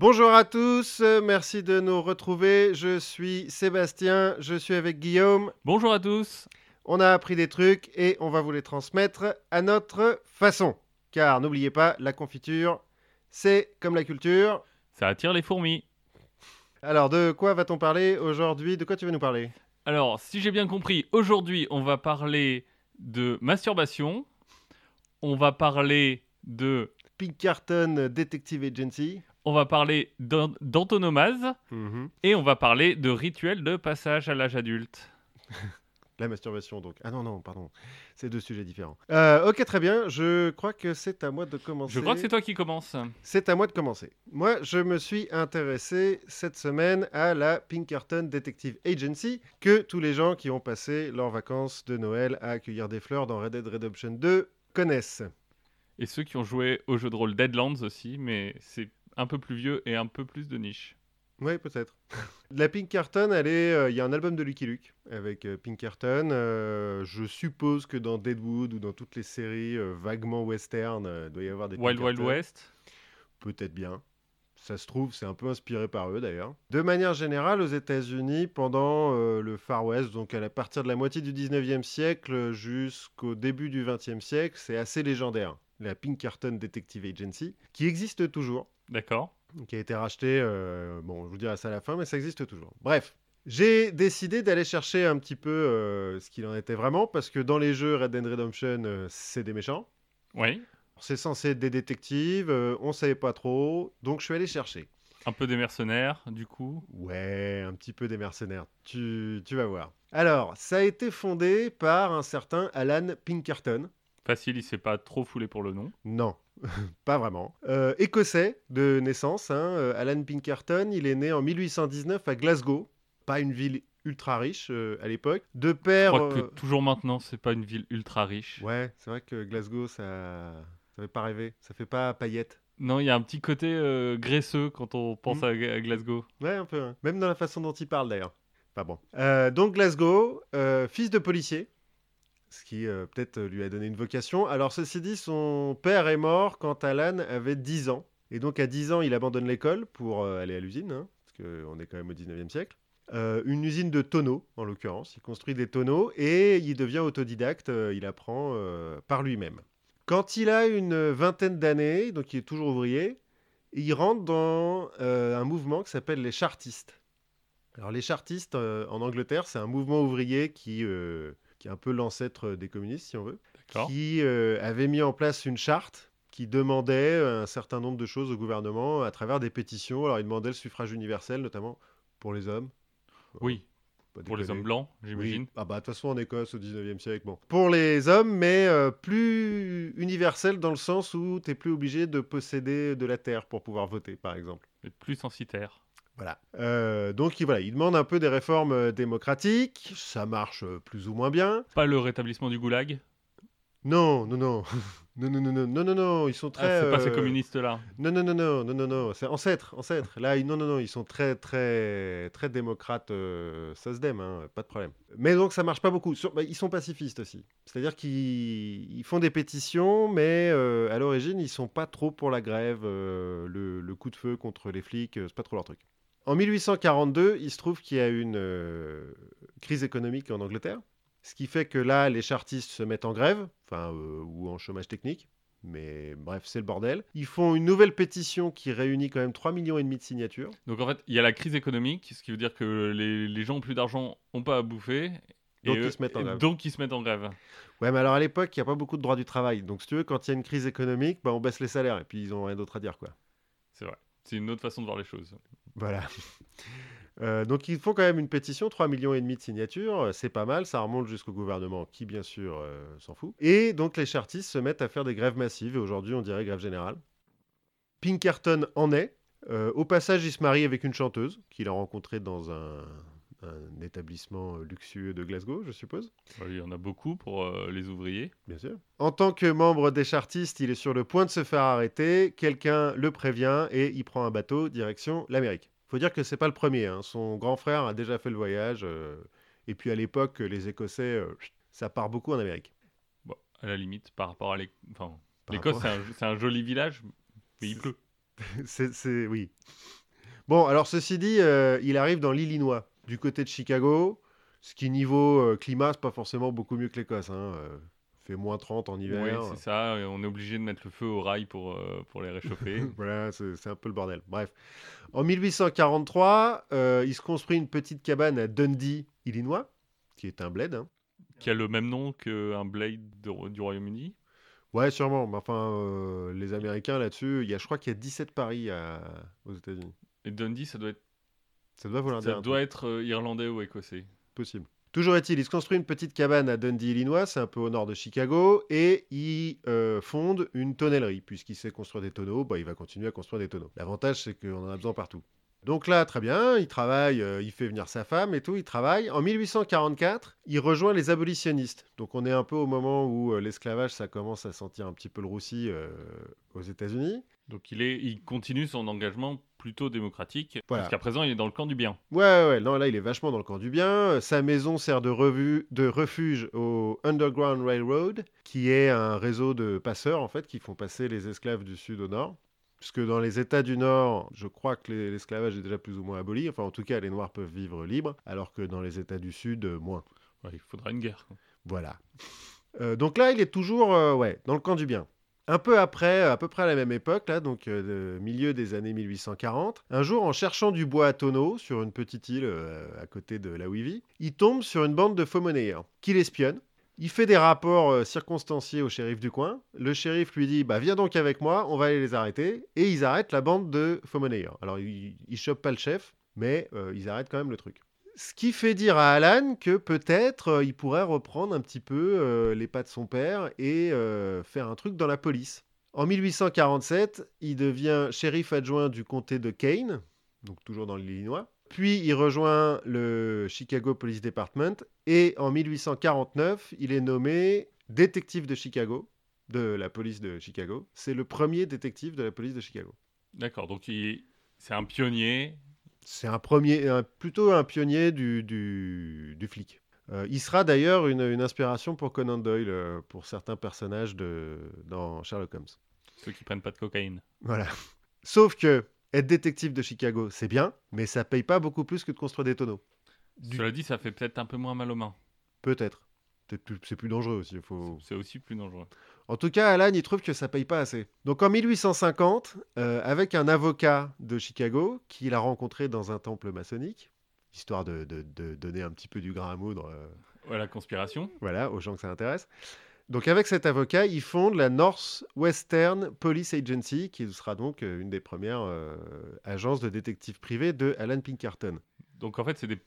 Bonjour à tous, merci de nous retrouver. Je suis Sébastien, je suis avec Guillaume. Bonjour à tous. On a appris des trucs et on va vous les transmettre à notre façon. Car n'oubliez pas, la confiture, c'est comme la culture. Ça attire les fourmis. Alors, de quoi va-t-on parler aujourd'hui? De quoi tu veux nous parler? Alors, si j'ai bien compris, aujourd'hui, on va parler de masturbation. On va parler de. Pinkerton Detective Agency. On va parler d'an- d'antonomase. Mhm. Et on va parler de rituel de passage à l'âge adulte. La masturbation, donc. Ah non, non, pardon. C'est deux sujets différents. Euh, ok, très bien. Je crois que c'est à moi de commencer. Je crois que c'est toi qui commence. C'est à moi de commencer. Moi, je me suis intéressé cette semaine à la Pinkerton Detective Agency, que tous les gens qui ont passé leurs vacances de Noël à accueillir des fleurs dans Red Dead Redemption 2 connaissent. Et ceux qui ont joué au jeu de rôle Deadlands aussi, mais c'est un peu plus vieux et un peu plus de niche. Oui, peut-être. La Pinkerton, elle est. euh, Il y a un album de Lucky Luke avec euh, Pinkerton. Euh, je suppose que dans Deadwood ou dans toutes les séries vaguement western, il doit y avoir des Wild Wild Pinkerton. West. Peut-être bien. Ça se trouve, c'est un peu inspiré par eux d'ailleurs. De manière générale, aux États-Unis, pendant le Far West, donc à partir de la moitié du 19e siècle jusqu'au début du 20e siècle, c'est assez légendaire. La Pinkerton Detective Agency, qui existe toujours, D'accord. qui a été racheté, euh, bon, je vous dirai ça à la fin, mais ça existe toujours. Bref. J'ai décidé d'aller chercher un petit peu euh, ce qu'il en était vraiment, parce que dans les jeux Red Dead Redemption, euh, c'est des méchants. Oui. C'est censé être des détectives, on savait pas trop, donc je suis allé chercher. Un peu des mercenaires, du coup. Ouais, un petit peu des mercenaires, tu, tu vas voir. Alors, ça a été fondé par un certain Alan Pinkerton. Facile, il s'est pas trop foulé pour le nom. Non, pas vraiment. Euh, écossais de naissance, hein, euh, Alan Pinkerton, il est né en 1819 à Glasgow, pas une ville ultra riche euh, à l'époque. De Je père... crois que euh, toujours maintenant, c'est pas une ville ultra riche. Ouais, c'est vrai que Glasgow, ça... ça fait pas rêver, ça fait pas paillettes. Non, il y a un petit côté euh, graisseux quand on pense Mm. à, Glasgow. Ouais, un peu. hein. Même dans la façon dont il parle d'ailleurs. Pas bon. Donc Glasgow, fils de policier, ce qui euh, peut-être euh, lui a donné une vocation. Alors ceci dit, son père est mort quand Alan avait 10 ans. Et donc à 10 ans, il abandonne l'école pour euh, aller à l'usine, hein, parce qu'on est quand même au 19e siècle. Une usine de tonneaux, en l'occurrence. Il construit des tonneaux et il devient autodidacte. il apprend par lui-même. Quand il a une vingtaine d'années, donc il est toujours ouvrier, il rentre dans un mouvement qui s'appelle les chartistes. Alors les chartistes en Angleterre, c'est un mouvement ouvrier qui, qui est un peu l'ancêtre des communistes, si on veut, qui euh, avait mis en place une charte qui demandait un certain nombre de choses au gouvernement à travers des pétitions. Alors il demandait le suffrage universel, notamment pour les hommes. Oui, Pas pour les hommes blancs, j'imagine. Oui. Ah bah de toute façon en Écosse au 19e siècle, bon. Pour les hommes, mais euh, plus universel dans le sens où t'es plus obligé de posséder de la terre pour pouvoir voter, par exemple. Mais plus censitaire. Voilà. Euh, donc il- voilà, il demande un peu des réformes euh, démocratiques. Ça marche euh, plus ou moins bien. Pas le rétablissement du goulag? Non, non, non. Non, non, non, non, non, non, non, ils sont très... Ah, c'est pas ces euh, communistes-là. Non, non, non, non, non, non, non, c'est ancêtre, ancêtre. Là, ils- non, non, non, ils sont très, très, très démocrates, euh, SOSDEM, hein, pas de problème. Mais donc, ça marche pas beaucoup. Sur- bah, ils sont pacifistes aussi. C'est-à-dire qu'ils ils font des pétitions, mais euh, à l'origine, ils sont pas trop pour la grève, euh, le, le coup de feu contre les flics, euh, c'est pas trop leur truc. En 1842, il se trouve qu'il y a une euh, crise économique en Angleterre, ce qui fait que là, les chartistes se mettent en grève, enfin, euh, ou en chômage technique. Mais bref, c'est le bordel. Ils font une nouvelle pétition qui réunit quand même 3 millions et demi de signatures. Donc en fait, il y a la crise économique, ce qui veut dire que les, les gens ont plus d'argent, ont pas à bouffer. Donc et ils eux- se mettent en et grève. Donc ils se mettent en grève. Ouais, mais alors à l'époque, il n'y a pas beaucoup de droits du travail. Donc si tu veux, quand il y a une crise économique, bah, on baisse les salaires et puis ils ont rien d'autre à dire, quoi. C'est vrai. C'est une autre façon de voir les choses. Voilà. Euh, donc ils font quand même une pétition, 3 millions et demi de signatures, euh, c'est pas mal, ça remonte jusqu'au gouvernement qui bien sûr euh, s'en fout. Et donc les chartistes se mettent à faire des grèves massives, et aujourd'hui on dirait grève générale. Pinkerton en est. Au passage, il se marie avec une chanteuse qu'il a rencontrée dans un, un établissement euh, luxueux de Glasgow, je suppose. Ouais, Il y en a beaucoup pour euh, les ouvriers. Bien sûr. En tant que membre des chartistes, il est sur le point de se faire arrêter. Quelqu'un le prévient et il prend un bateau direction l'Amérique. Faut dire que c'est pas le premier. hein. Son grand frère a déjà fait le voyage. euh, et puis à l'époque, les Écossais, euh, ça part beaucoup en Amérique. Bon, à la limite, par rapport à l'Écosse. Enfin, rapport- c'est un, joli village, mais il pleut. c'est, c'est- oui. Bon, alors ceci dit, euh, il arrive dans l'Illinois, du côté de Chicago, ce qui niveau euh, climat, c'est pas forcément beaucoup mieux que l'Écosse. Hein. euh, fait moins 30 en Oui, hiver. c'est ça. et On est obligé de mettre le feu au rail pour, euh, pour les réchauffer. voilà, c'est un peu le bordel. Bref. En 1843, euh, il se construit une petite cabane à Dundee, Illinois, qui est un bled. hein. qui a le même nom qu'un Blade de- du Royaume-Uni? Ouais, sûrement. Mais enfin, euh, les Américains là-dessus, il y a, je crois qu'il y a 17 paris à- aux États-Unis. Et Dundee, ça doit être, Ça doit vouloir dire ça doit être euh, irlandais ou écossais. possible. Toujours est-il, il se construit une petite cabane à Dundee, Illinois, c'est un peu au nord de Chicago, et il euh, fonde une tonnellerie. Puisqu'il sait construire des tonneaux, bah, il va continuer à construire des tonneaux. L'avantage, c'est qu'on en a besoin partout. Donc là, très bien, il travaille, euh, il fait venir sa femme et tout, il travaille. En 1844, il rejoint les abolitionnistes. Donc on est un peu au moment où euh, l'esclavage, ça commence à sentir un petit peu le roussi euh, aux États-Unis. Donc il, est, il continue son engagement plutôt démocratique. Voilà. Jusqu'à présent, il est dans le camp du bien. Ouais, ouais, non, là, il est vachement dans le camp du bien. Euh, Sa maison sert de, revue, de refuge au Underground Railroad, qui est un réseau de passeurs, en fait, qui font passer les esclaves du sud au nord. Puisque dans les États du Nord, je crois que les- l'esclavage est déjà plus ou moins aboli. Enfin, en tout cas, les Noirs peuvent vivre libres, alors que dans les États du Sud, euh, moins. Ouais, il faudra une guerre. Voilà. Euh, donc là, il est toujours euh, ouais, dans le camp du bien. Un peu après, à peu près à la même époque, là, donc euh, milieu des années 1840, un jour, en cherchant du bois à tonneaux sur une petite île euh, à côté de là où il tombe sur une bande de faux monnayeurs qui l'espionnent. Il fait des rapports euh, circonstanciés au shérif du coin. Le shérif lui dit bah, Viens donc avec moi, on va aller les arrêter. Et ils arrêtent la bande de faux monnayeurs. Alors, ils ne chopent pas le chef, mais ils arrêtent quand même le truc. Ce qui fait dire à Alan que peut-être euh, il pourrait reprendre un petit peu euh, les pas de son père et euh, faire un truc dans la police. En 1847, il devient shérif adjoint du comté de Kane, donc toujours dans l'Illinois. Puis il rejoint le Chicago Police Department et en 1849, il est nommé détective de Chicago, de la police de Chicago. C'est le premier détective de la police de Chicago. D'accord, donc il- c'est un pionnier. C'est un premier, un- plutôt un pionnier du, du, du flic. Euh, il sera d'ailleurs une, une inspiration pour Conan Doyle, euh, pour certains personnages de, dans Sherlock Holmes. Ceux qui prennent pas de cocaïne. Voilà. Sauf que être détective de Chicago, c'est bien, mais ça paye pas beaucoup plus que de construire des tonneaux. Du- Cela dit, ça fait peut-être un peu moins mal aux mains. Peut-être. C'est plus dangereux aussi. Faut... C'est aussi plus dangereux. En tout cas, Alan, il trouve que ça paye pas assez. Donc en 1850, euh, avec un avocat de Chicago qu'il a rencontré dans un temple maçonnique, histoire de, de- de donner un petit peu du grain à moudre euh, Ouais, la conspiration. voilà, aux gens que ça intéresse. Donc avec cet avocat, il fonde la Northwestern Police Agency, qui sera donc euh, une des premières euh, agences de détectives privés de Alan Pinkerton. Donc en fait, c'est des...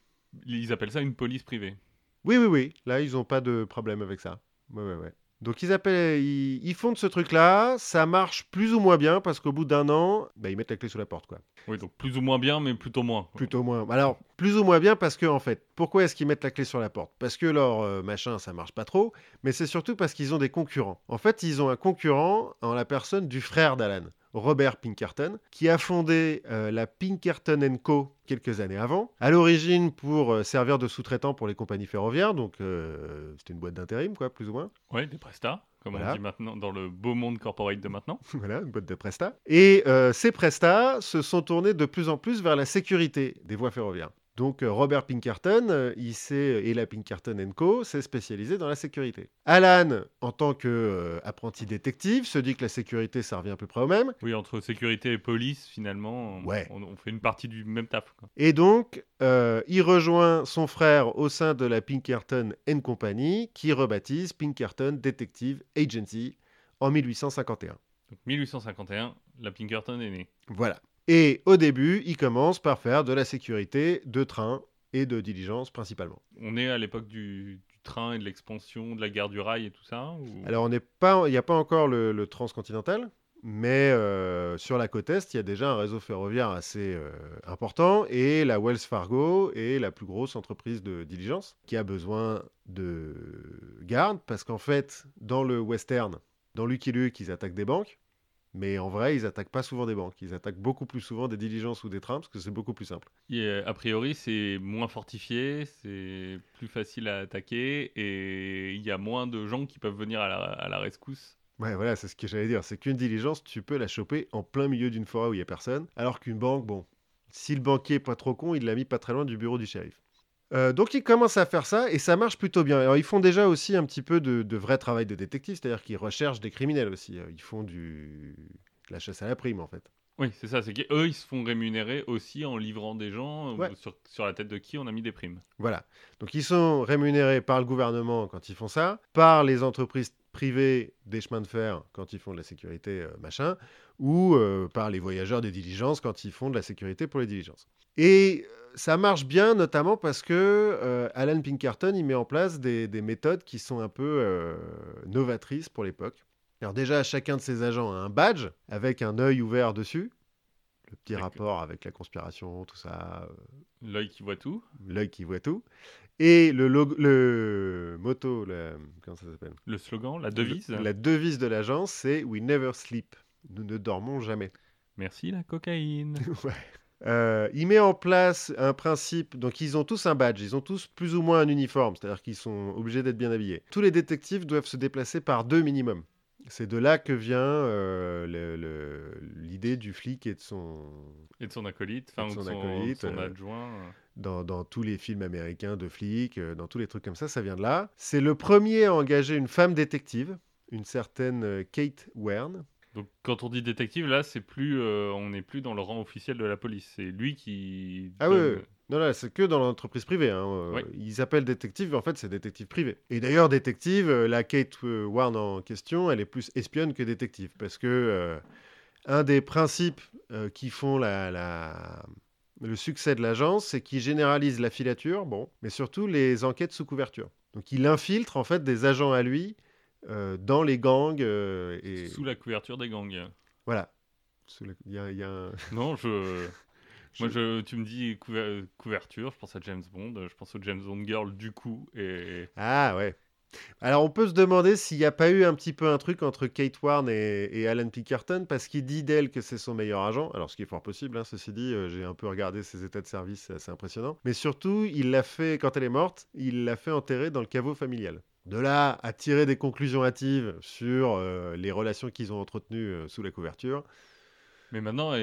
ils appellent ça une police privée. Oui, oui, oui, là, ils n'ont pas de problème avec ça. Ouais, ouais, ouais. Donc ils, appellent, ils, ils fondent ce truc-là, ça marche plus ou moins bien, parce qu'au bout d'un an, bah, ils mettent la clé sous la porte, quoi. Oui, donc plus ou moins bien, mais plutôt moins. Plutôt moins. Alors, plus ou moins bien parce que, en fait, pourquoi est-ce qu'ils mettent la clé sur la porte? Parce que leur euh, machin, ça marche pas trop, mais c'est surtout parce qu'ils ont des concurrents. En fait, ils ont un concurrent en la personne du frère d'Alan, Robert Pinkerton, qui a fondé euh, la Pinkerton Co. quelques années avant, à l'origine pour euh, servir de sous-traitant pour les compagnies ferroviaires, donc euh, c'était une boîte d'intérim, quoi, plus ou moins. Ouais, des prestats, comme Voilà. on dit maintenant dans le beau monde corporate de maintenant. voilà, une boîte de Presta. Et euh, ces Presta se sont tournés de plus en plus vers la sécurité des voies ferroviaires. Donc euh, Robert Pinkerton, euh, il s'est, et la Pinkerton Co. s'est spécialisé dans la sécurité. Alan, en tant qu'apprenti détective, se dit que la sécurité, ça revient à peu près au même. Oui, entre sécurité et police, finalement, on- Ouais. on, on fait une partie du même taf. quoi. Et donc, euh, il rejoint son frère au sein de la Pinkerton Company, qui rebaptise Pinkerton Detective Agency en 1851. Donc 1851, la Pinkerton est née. Voilà. Et au début, il commence par faire de la sécurité de train et de diligence principalement. On est à l'époque du, du train et de l'expansion de la gare du rail et tout ça ou- Alors, il n'y a pas encore le, le transcontinental, mais euh, sur la côte est, il y a déjà un réseau ferroviaire assez euh, important et la Wells Fargo est la plus grosse entreprise de diligence qui a besoin de garde parce qu'en fait, dans le western, dans Lucky Luke, ils attaquent des banques. Mais en vrai, ils attaquent pas souvent des banques. Ils attaquent beaucoup plus souvent des diligences ou des trains parce que c'est beaucoup plus simple. Et, a priori, c'est moins fortifié, c'est plus facile à attaquer et il y a moins de gens qui peuvent venir à la, à la rescousse Ouais, voilà, c'est ce que j'allais dire. C'est qu'une diligence, tu peux la choper en plein milieu d'une forêt où il y a personne, alors qu'une banque, bon, si le banquier est pas trop con, il l'a mis pas très loin du bureau du shérif. Euh, donc ils commencent à faire ça et ça marche plutôt bien. Alors ils font déjà aussi un petit peu de, de vrai travail de détective, c'est-à-dire qu'ils recherchent des criminels aussi. Euh, Ils font du de la chasse à la prime en fait. Oui, c'est ça. C'est qu'eux, ils se font rémunérer aussi en livrant des gens euh, Ouais. sur, sur la tête de qui on a mis des primes. Voilà. Donc ils sont rémunérés par le gouvernement quand ils font ça, par les entreprises privées des chemins de fer quand ils font de la sécurité euh, machin, ou euh, par les voyageurs des diligences quand ils font de la sécurité pour les diligences. Et ça marche bien notamment parce que euh, Alan Pinkerton il met en place des, des méthodes qui sont un peu euh, novatrices pour l'époque. Alors déjà, chacun de ses agents a un badge avec un œil ouvert dessus. Le petit rapport avec la conspiration, tout ça, euh, L'œil qui voit tout. l'œil qui voit tout. Et le, logo, le moto, le- comment ça s'appelle? Le slogan, la devise. Le- La devise de l'agence, c'est We never sleep. Nous ne dormons jamais. Merci la cocaïne. Euh, il met en place un principe, donc ils ont tous un badge, ils ont tous plus ou moins un uniforme, c'est-à-dire qu'ils sont obligés d'être bien habillés. Tous les détectives doivent se déplacer par deux minimum. C'est de là que vient euh, l'idée du flic et de son, Et de son acolyte, enfin, ou son de son, acolyte, son euh, adjoint. dans, dans tous les films américains de flics, dans tous les trucs comme ça, ça vient de là. C'est le premier à engager une femme détective, une certaine Kate Wern. Donc quand on dit détective, là, c'est plus, euh, on n'est plus dans le rang officiel de la police. C'est lui qui. Ah ouais. Non, là, c'est que dans l'entreprise privée. hein, euh, Oui. Ils appellent détective, mais en fait, c'est détective privé. Et d'ailleurs, détective, euh, la Kate Warren en question, elle est plus espionne que détective. Parce que euh, un des principes euh, qui font la, la- le succès de l'agence, c'est qu'ils généralisent la filature, bon, mais surtout les enquêtes sous couverture. Donc, il infiltre en fait des agents à lui dans les gangs. euh, et Sous la couverture des gangs. voilà. La- Il y a, il y a un- Non, je. Moi, je, tu me dis couver- couverture, je pense à James Bond, je pense au James Bond Girl du coup, et Ah ouais. Alors on peut se demander s'il n'y a pas eu un petit peu un truc entre Kate Warren et, et Alan Pinkerton parce qu'il dit d'elle que c'est son meilleur agent. Alors ce qui est fort possible, hein, ceci dit, euh, j'ai un peu regardé ses états de service, c'est assez impressionnant. Mais surtout, il l'a fait, quand elle est morte, il l'a fait enterrer dans le caveau familial. De là à tirer des conclusions hâtives sur euh, les relations qu'ils ont entretenues euh, sous la couverture, mais maintenant,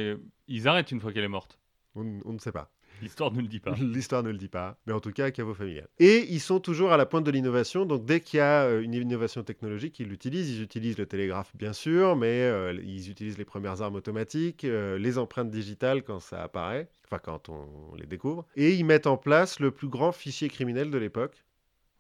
ils arrêtent une fois qu'elle est morte. on, on ne sait pas. L'histoire ne le dit pas. L'histoire ne le dit pas, mais en tout cas, caveau familial. Et ils sont toujours à la pointe de l'innovation, donc dès qu'il y a euh, une innovation technologique, ils l'utilisent. Ils utilisent le télégraphe, bien sûr, mais euh, ils utilisent les premières armes automatiques, euh, les empreintes digitales quand ça apparaît, enfin quand on les découvre, et ils mettent en place le plus grand fichier criminel de l'époque.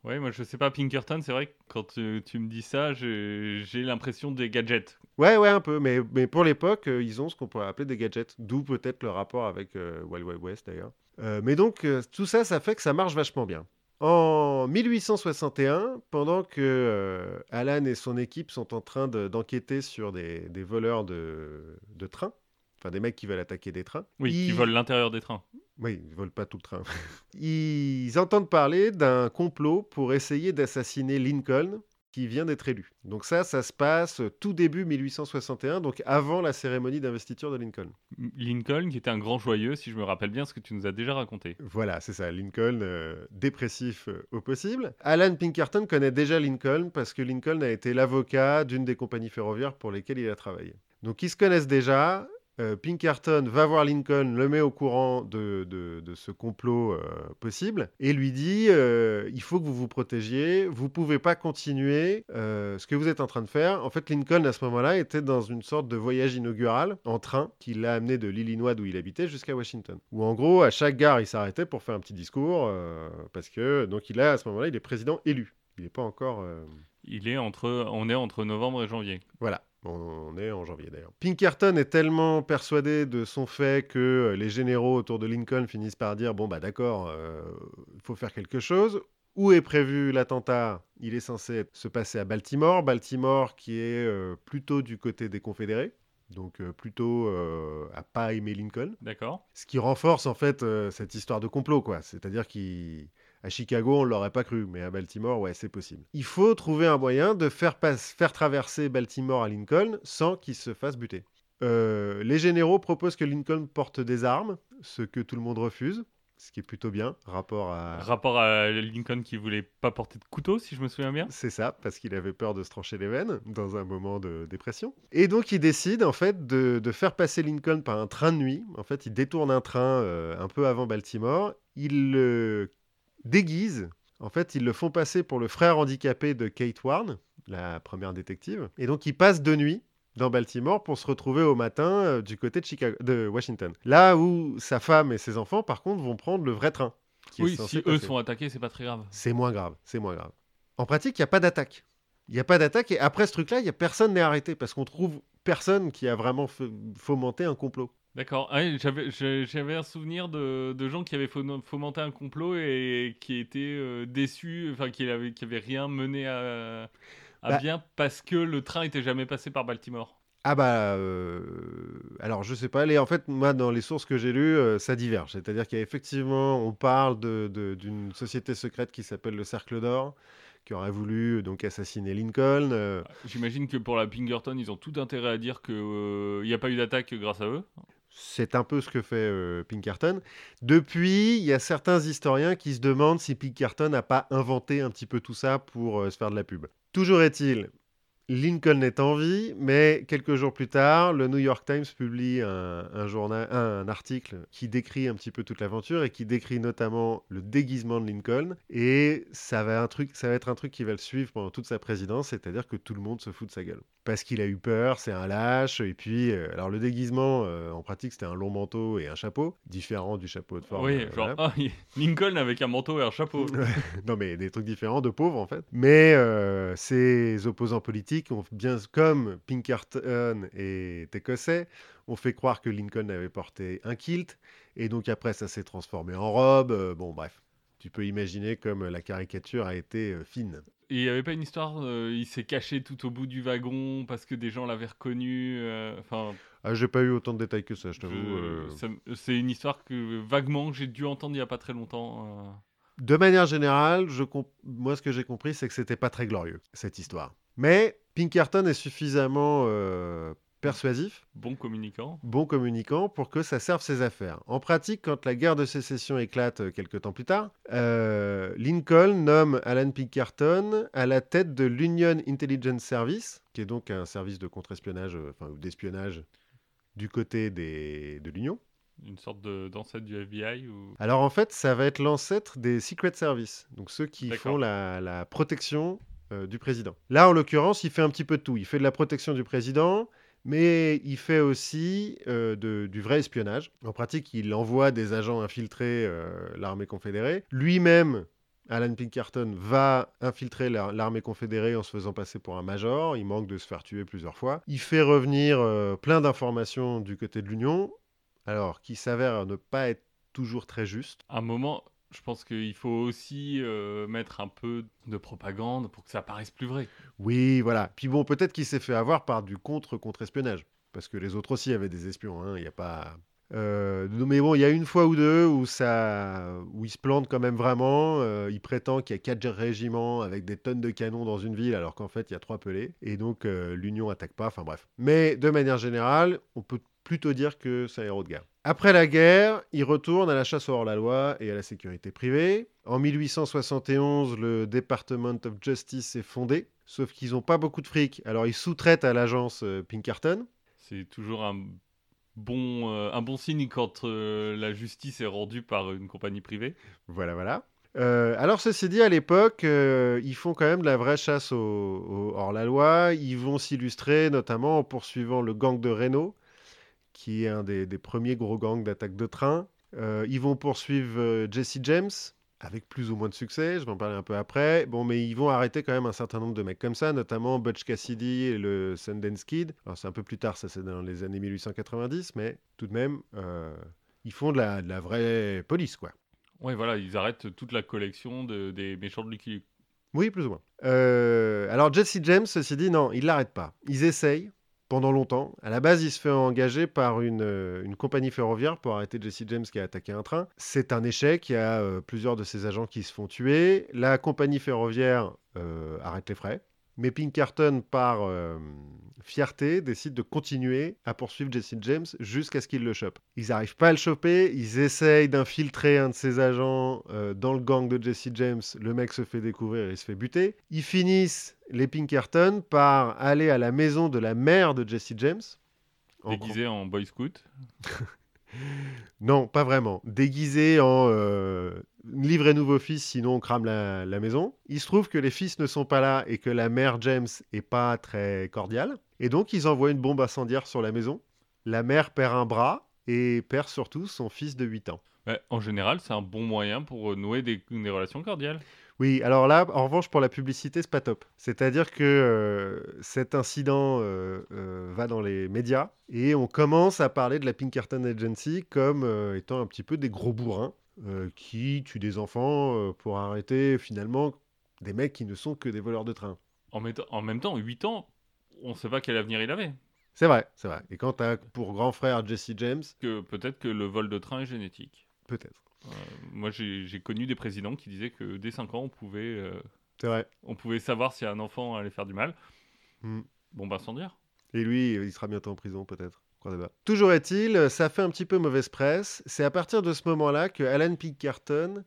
Ouais, moi je sais pas, Pinkerton, c'est vrai que quand tu me dis ça, j'ai l'impression des gadgets. Ouais, ouais, un peu, mais, mais pour l'époque, euh, ils ont ce qu'on pourrait appeler des gadgets, d'où peut-être le rapport avec euh, Wild Wild West d'ailleurs. Euh, mais donc, tout ça, ça fait que ça marche vachement bien. En 1861, pendant que Alan et son équipe sont en train de- d'enquêter sur des, des voleurs de, de trains, enfin des mecs qui veulent attaquer des trains. Oui, qui volent l'intérieur des trains. Oui, ils volent pas tout le train. ils entendent parler d'un complot pour essayer d'assassiner Lincoln, qui vient d'être élu. Donc ça, ça se passe tout début 1861, donc avant la cérémonie d'investiture de Lincoln. Lincoln, qui était un grand joyeux, si je me rappelle bien ce que tu nous as déjà raconté. Voilà, c'est ça, Lincoln euh, dépressif euh, au possible. Alan Pinkerton connaît déjà Lincoln parce que Lincoln a été l'avocat d'une des compagnies ferroviaires pour lesquelles il a travaillé. Donc ils se connaissent déjà. Euh, Pinkerton va voir Lincoln, le met au courant de, de- de ce complot euh, possible et lui dit euh, il faut que vous vous protégiez, vous pouvez pas continuer euh, ce que vous êtes en train de faire. En fait, Lincoln à ce moment-là était dans une sorte de voyage inaugural en train qui l'a amené de l'Illinois d'où il habitait jusqu'à Washington. Où en gros, à chaque gare, il s'arrêtait pour faire un petit discours parce que donc il a à ce moment-là, il est président élu. Il n'est pas encore. Il est entre, on est entre novembre et janvier. voilà, on est en janvier d'ailleurs. Pinkerton est tellement persuadé de son fait que euh, les généraux autour de Lincoln finissent par dire bon bah d'accord, euh, il faut faire quelque chose. Où est prévu l'attentat? Il est censé se passer à Baltimore. Baltimore qui est euh, plutôt du côté des Confédérés, donc euh, plutôt euh, à pas aimer Lincoln. D'accord Ce qui renforce en fait euh, cette histoire de complot, quoi. C'est-à-dire qu'à Chicago, on l'aurait pas cru, mais à Baltimore, ouais, c'est possible. Il faut trouver un moyen de faire, faire traverser Baltimore à Lincoln sans qu'il se fasse buter. Euh, les généraux proposent que Lincoln porte des armes, ce que tout le monde refuse. ce qui est plutôt bien, rapport à... Rapport à Lincoln qui voulait pas porter de couteau, si je me souviens bien. C'est ça, parce qu'il avait peur de se trancher les veines dans un moment de dépression. Et donc il décide en fait de, de faire passer Lincoln par un train de nuit. En fait, il détourne un train euh, un peu avant Baltimore. Il le déguise. En fait, ils le font passer pour le frère handicapé de Kate Warren, la première détective. Et donc il passe de nuit dans Baltimore pour se retrouver au matin euh, du côté de, Chicago, de Washington. Là où sa femme et ses enfants, par contre, vont prendre le vrai train. qui est Oui, censé si eux passer. sont attaqués, c'est pas très grave. C'est moins grave, c'est moins grave. En pratique, il n'y a pas d'attaque. Il n'y a pas d'attaque et après ce truc-là, il y a personne n'est arrêté parce qu'on trouve personne qui a vraiment fomenté un complot. D'accord. Ah j'avais, un souvenir de, de gens qui avaient fo- fomenté un complot et qui étaient euh, déçus, enfin qui avaient, qui avaient rien mené à, à Bah. bien parce que le train était jamais passé par Baltimore. Ah bah euh, alors je sais pas les en fait moi dans les sources que j'ai lues euh, ça diverge c'est-à-dire qu'effectivement on parle de- d'une société secrète qui s'appelle le Cercle d'Or qui aurait voulu donc assassiner Lincoln euh, J'imagine que pour la Pinkerton, ils ont tout intérêt à dire qu'il n'y a pas eu d'attaque grâce à eux. C'est un peu ce que fait euh, Pinkerton. Depuis, il y a certains historiens qui se demandent si Pinkerton n'a pas inventé un petit peu tout ça pour euh, se faire de la pub. Toujours est-il, Lincoln est en vie, mais quelques jours plus tard, le New York Times publie un, un journal, un, article qui décrit un petit peu toute l'aventure et qui décrit notamment le déguisement de Lincoln. Et ça va, un truc, ça va être un truc qui va le suivre pendant toute sa présidence, c'est-à-dire que tout le monde se fout de sa gueule. Parce qu'il a eu peur, c'est un lâche. Et puis, euh, alors le déguisement, euh, en pratique, c'était un long manteau et un chapeau, différent du chapeau de forme. oui, euh, genre voilà. ah, Lincoln avec un manteau et un chapeau. non, mais des trucs différents, de pauvres en fait. Mais euh, ses opposants politiques, ont bien comme Pinkerton est écossais, ont fait croire que Lincoln avait porté un kilt. Et donc après, ça s'est transformé en robe. Euh, bon, bref. Tu peux imaginer comme la caricature a été euh, fine. Et il n'y avait pas une histoire, euh, il s'est caché tout au bout du wagon parce que des gens l'avaient reconnu. euh, Ah, j'ai pas eu autant de détails que ça, je t'avoue. euh. c'est une histoire que vaguement j'ai dû entendre il n'y a pas très longtemps. De manière générale, je comp- moi, ce que j'ai compris, c'est que c'était pas très glorieux, cette histoire. Mais Pinkerton est suffisamment euh, persuasif Bon communicant. bon communicant pour que ça serve ses affaires. En pratique, quand la guerre de sécession éclate euh, quelques temps plus tard, euh, Lincoln nomme Alan Pinkerton à la tête de l'Union Intelligence Service, qui est donc un service de contre-espionnage, euh, enfin d'espionnage du côté des- de l'Union. Une sorte d'ancêtre du FBI ou... Alors en fait, ça va être l'ancêtre des Secret Service, donc ceux qui font la, la protection euh, du président. Là, en l'occurrence, il fait un petit peu de tout. Il fait de la protection du président, mais il fait aussi euh, du vrai espionnage. En pratique, il envoie des agents infiltrer euh, l'armée confédérée. Lui-même, Alan Pinkerton va infiltrer la- l'armée confédérée en se faisant passer pour un major. Il manque de se faire tuer plusieurs fois. Il fait revenir plein d'informations du côté de l'Union, alors qui s'avère ne pas être toujours très juste. Un moment, je pense qu'il faut aussi euh, mettre un peu de propagande pour que ça paraisse plus vrai. Oui, voilà. Puis bon, peut-être qu'il s'est fait avoir par du contre-contre-espionnage. Parce que les autres aussi avaient des espions. hein, Il n'y a pas. Euh, mais bon, il y a une fois ou deux où, ça, où il se plante quand même vraiment. euh, il prétend qu'il y a quatre régiments avec des tonnes de canons dans une ville, alors qu'en fait, il y a trois pelés. Et donc, euh, l'Union attaque pas. Enfin bref. Mais de manière générale, on peut plutôt dire que c'est un héros de guerre. Après la guerre, il retourne à la chasse hors-la-loi et à la sécurité privée. En 1871, le Department of Justice est fondé, sauf qu'ils n'ont pas beaucoup de fric. Alors ils sous-traitent à l'agence euh, Pinkerton. C'est toujours un bon, euh, un bon signe quand euh, la justice est rendue par une compagnie privée. Voilà, voilà. Euh, alors ceci dit, à l'époque, ils font quand même de la vraie chasse hors-la-loi. Ils vont s'illustrer notamment en poursuivant le gang de Reno, qui est un des, premiers gros gangs d'attaque de train. Ils vont poursuivre Jesse James, avec plus ou moins de succès, je vais en parler un peu après. Bon, mais ils vont arrêter quand même un certain nombre de mecs comme ça, notamment Butch Cassidy et le Sundance Kid. Alors c'est un peu plus tard, ça c'est dans les années 1890, mais tout de même, euh, ils font de la, de la vraie police, quoi. Ouais, voilà, ils arrêtent toute la collection de- des méchants de Lucky Luke. Oui, plus ou moins. Euh, alors Jesse James, ceci dit, non, il l'arrête pas. Ils essayent pendant longtemps. À la base, il se fait engager par une, euh, une compagnie ferroviaire pour arrêter Jesse James qui a attaqué un train. C'est un échec, il y a euh, plusieurs de ses agents qui se font tuer. La compagnie ferroviaire euh, arrête les frais. Mais Pinkerton, par euh, fierté, décide de continuer à poursuivre Jesse James jusqu'à ce qu'il le chope. Ils n'arrivent pas à le choper, ils essayent d'infiltrer un de ses agents euh, dans le gang de Jesse James. Le mec se fait découvrir et se fait buter. Ils finissent, les Pinkerton, par aller à la maison de la mère de Jesse James. En Déguisé en Boy Scout Non, pas vraiment. Déguisé en euh, livrez-nous vos fils, sinon on crame la, maison. Il se trouve que les fils ne sont pas là et que la mère James est pas très cordiale. Et donc ils envoient une bombe incendiaire sur la maison. La mère perd un bras et perd surtout son fils de 8 ans. en général, c'est un bon moyen pour nouer des relations cordiales. Oui, alors là, en revanche, pour la publicité, c'est pas top. C'est-à-dire que euh, cet incident euh, euh, va dans les médias et on commence à parler de la Pinkerton Agency comme étant un petit peu des gros bourrins qui tuent des enfants pour arrêter finalement des mecs qui ne sont que des voleurs de train. En, en même temps, 8 ans, on ne sait pas quel avenir il avait. C'est vrai, c'est vrai. Et quand tu as pour grand frère Jesse James... que Peut-être que le vol de train est génétique. Peut-être. Euh, moi, j'ai connu des présidents qui disaient que dès 5 ans, on pouvait, euh, vrai. on pouvait savoir si un enfant allait faire du mal. Hmm. Bon, bah, sans dire. Et lui, il sera bientôt en prison, peut-être. Toujours est-il, ça fait un petit peu mauvaise presse. C'est à partir de ce moment-là que Alan Pinkerton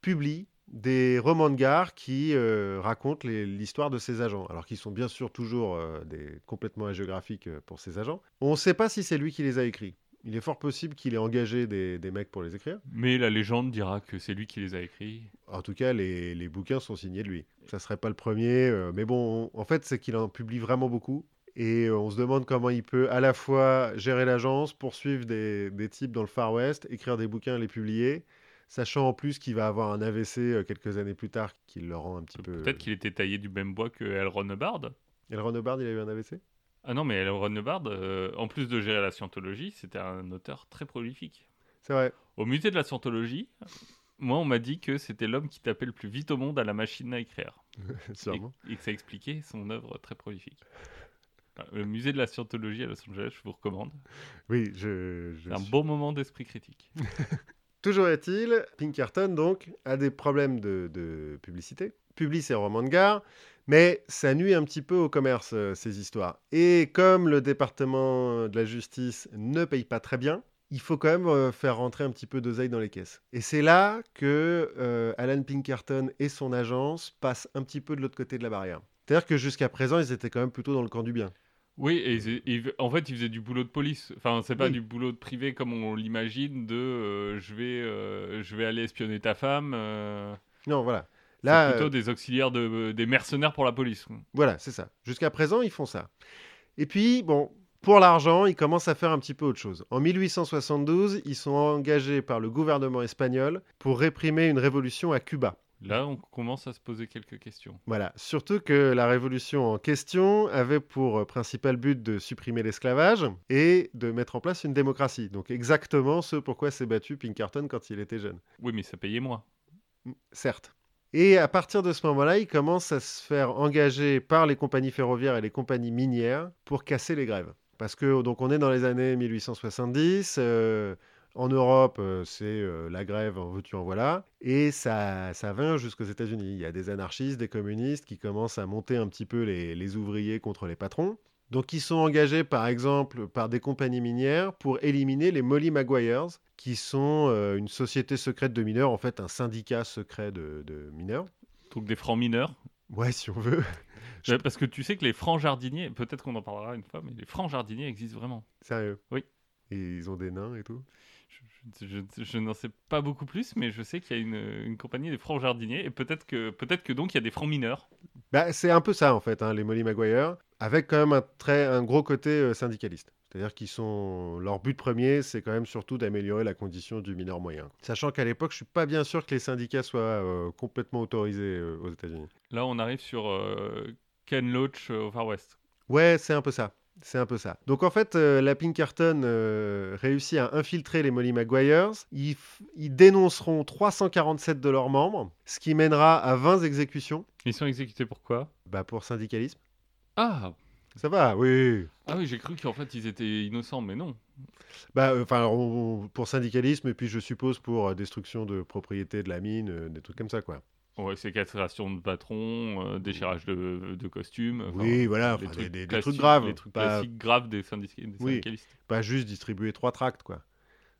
publie des romans de gare qui euh, racontent l'histoire de ses agents, alors qu'ils sont bien sûr toujours des, complètement agéographiques pour ses agents. On ne sait pas si c'est lui qui les a écrits. Il est fort possible qu'il ait engagé des, mecs pour les écrire. Mais la légende dira que c'est lui qui les a écrits. En tout cas, les, bouquins sont signés de lui. Ça serait pas le premier, euh, mais bon, en fait, c'est qu'il en publie vraiment beaucoup. Et euh, on se demande comment il peut à la fois gérer l'agence, poursuivre des, types dans le Far West, écrire des bouquins, les publier, sachant en plus qu'il va avoir un AVC euh, quelques années plus tard qui le rend un petit peu. Peut-être qu'il était taillé du même bois que Elron Hubbard. Elron Hubbard, il a eu un AVC ah non, mais Elron Hubbard, euh, en plus de gérer la scientologie, c'était un auteur très prolifique. C'est vrai. Au musée de la scientologie, moi, on m'a dit que c'était l'homme qui tapait le plus vite au monde à la machine à écrire. Sûrement. Et, que ça expliquait son œuvre très prolifique. Le musée de la scientologie à Los Angeles, je vous recommande. Oui, je. C'est un bon moment d'esprit critique. Toujours est-il, Pinkerton, donc, a des problèmes de, de publicité, publie ses romans de gare, mais ça nuit un petit peu au commerce, euh, ces histoires. Et comme le département de la justice ne paye pas très bien, il faut quand même euh, faire rentrer un petit peu d'oseille dans les caisses. Et c'est là que euh, Alan Pinkerton et son agence passent un petit peu de l'autre côté de la barrière. C'est-à-dire que jusqu'à présent, ils étaient quand même plutôt dans le camp du bien. Oui, et, en fait, ils faisaient du boulot de police. Enfin, c'est pas du boulot de privé comme on l'imagine de je, vais, je vais aller espionner ta femme. Non, voilà. Là, c'est plutôt des auxiliaires de, des mercenaires pour la police. Voilà, c'est ça. Jusqu'à présent, ils font ça. Et puis, bon, pour l'argent, ils commencent à faire un petit peu autre chose. En 1872, ils sont engagés par le gouvernement espagnol pour réprimer une révolution à Cuba. Là, on commence à se poser quelques questions. Voilà, surtout que la révolution en question avait pour principal but de supprimer l'esclavage et de mettre en place une démocratie. Donc exactement ce pourquoi s'est battu Pinkerton quand il était jeune. Oui, mais ça payait moins. Certes. Et à partir de ce moment-là, il commence à se faire engager par les compagnies ferroviaires et les compagnies minières pour casser les grèves. Parce que donc on est dans les années 1870. Euh, en Europe, euh, c'est euh, la grève, en veux-tu, en voilà. Et ça, ça vient jusqu'aux États-Unis. Il y a des anarchistes, des communistes qui commencent à monter un petit peu les ouvriers contre les patrons. Donc ils sont engagés par exemple par des compagnies minières pour éliminer les Molly Maguires, qui sont euh, une société secrète de mineurs, en fait un syndicat secret de, mineurs. Donc des francs mineurs Ouais, si on veut. Parce que tu sais que les francs jardiniers, peut-être qu'on en parlera une fois, mais les francs jardiniers existent vraiment. Sérieux? Oui. Et ils ont des nains et tout? Je, n'en sais pas beaucoup plus, mais je sais qu'il y a une, compagnie des francs jardiniers et peut-être que, donc il y a des francs mineurs. Bah, c'est un peu ça en fait, hein, les Molly Maguire, avec quand même un, très, un gros côté euh, syndicaliste. C'est-à-dire qu'ils sont leur but premier, c'est quand même surtout d'améliorer la condition du mineur moyen. Sachant qu'à l'époque, je suis pas bien sûr que les syndicats soient euh, complètement autorisés euh, aux États-Unis. Là, on arrive sur Ken Loach au Far West. Ouais, c'est un peu ça. C'est un peu ça. Donc en fait, euh, la Pinkerton euh, réussit à infiltrer les Molly Maguires. Ils, dénonceront 347 de leurs membres, ce qui mènera à 20 exécutions. Ils sont exécutés pour quoi? Bah pour syndicalisme. Ah Ça va, oui. Ah oui, j'ai cru qu'en fait ils étaient innocents, mais non. Bah euh, enfin pour syndicalisme et puis je suppose pour destruction de propriété de la mine, des trucs comme ça quoi. Ouais, c'est castration de patron, euh, déchirage de, de costumes. oui, voilà, les enfin, trucs des, trucs graves. Les trucs pas, classiques graves des, syndic- des Oui. syndicalistes. pas juste distribuer trois tracts, quoi.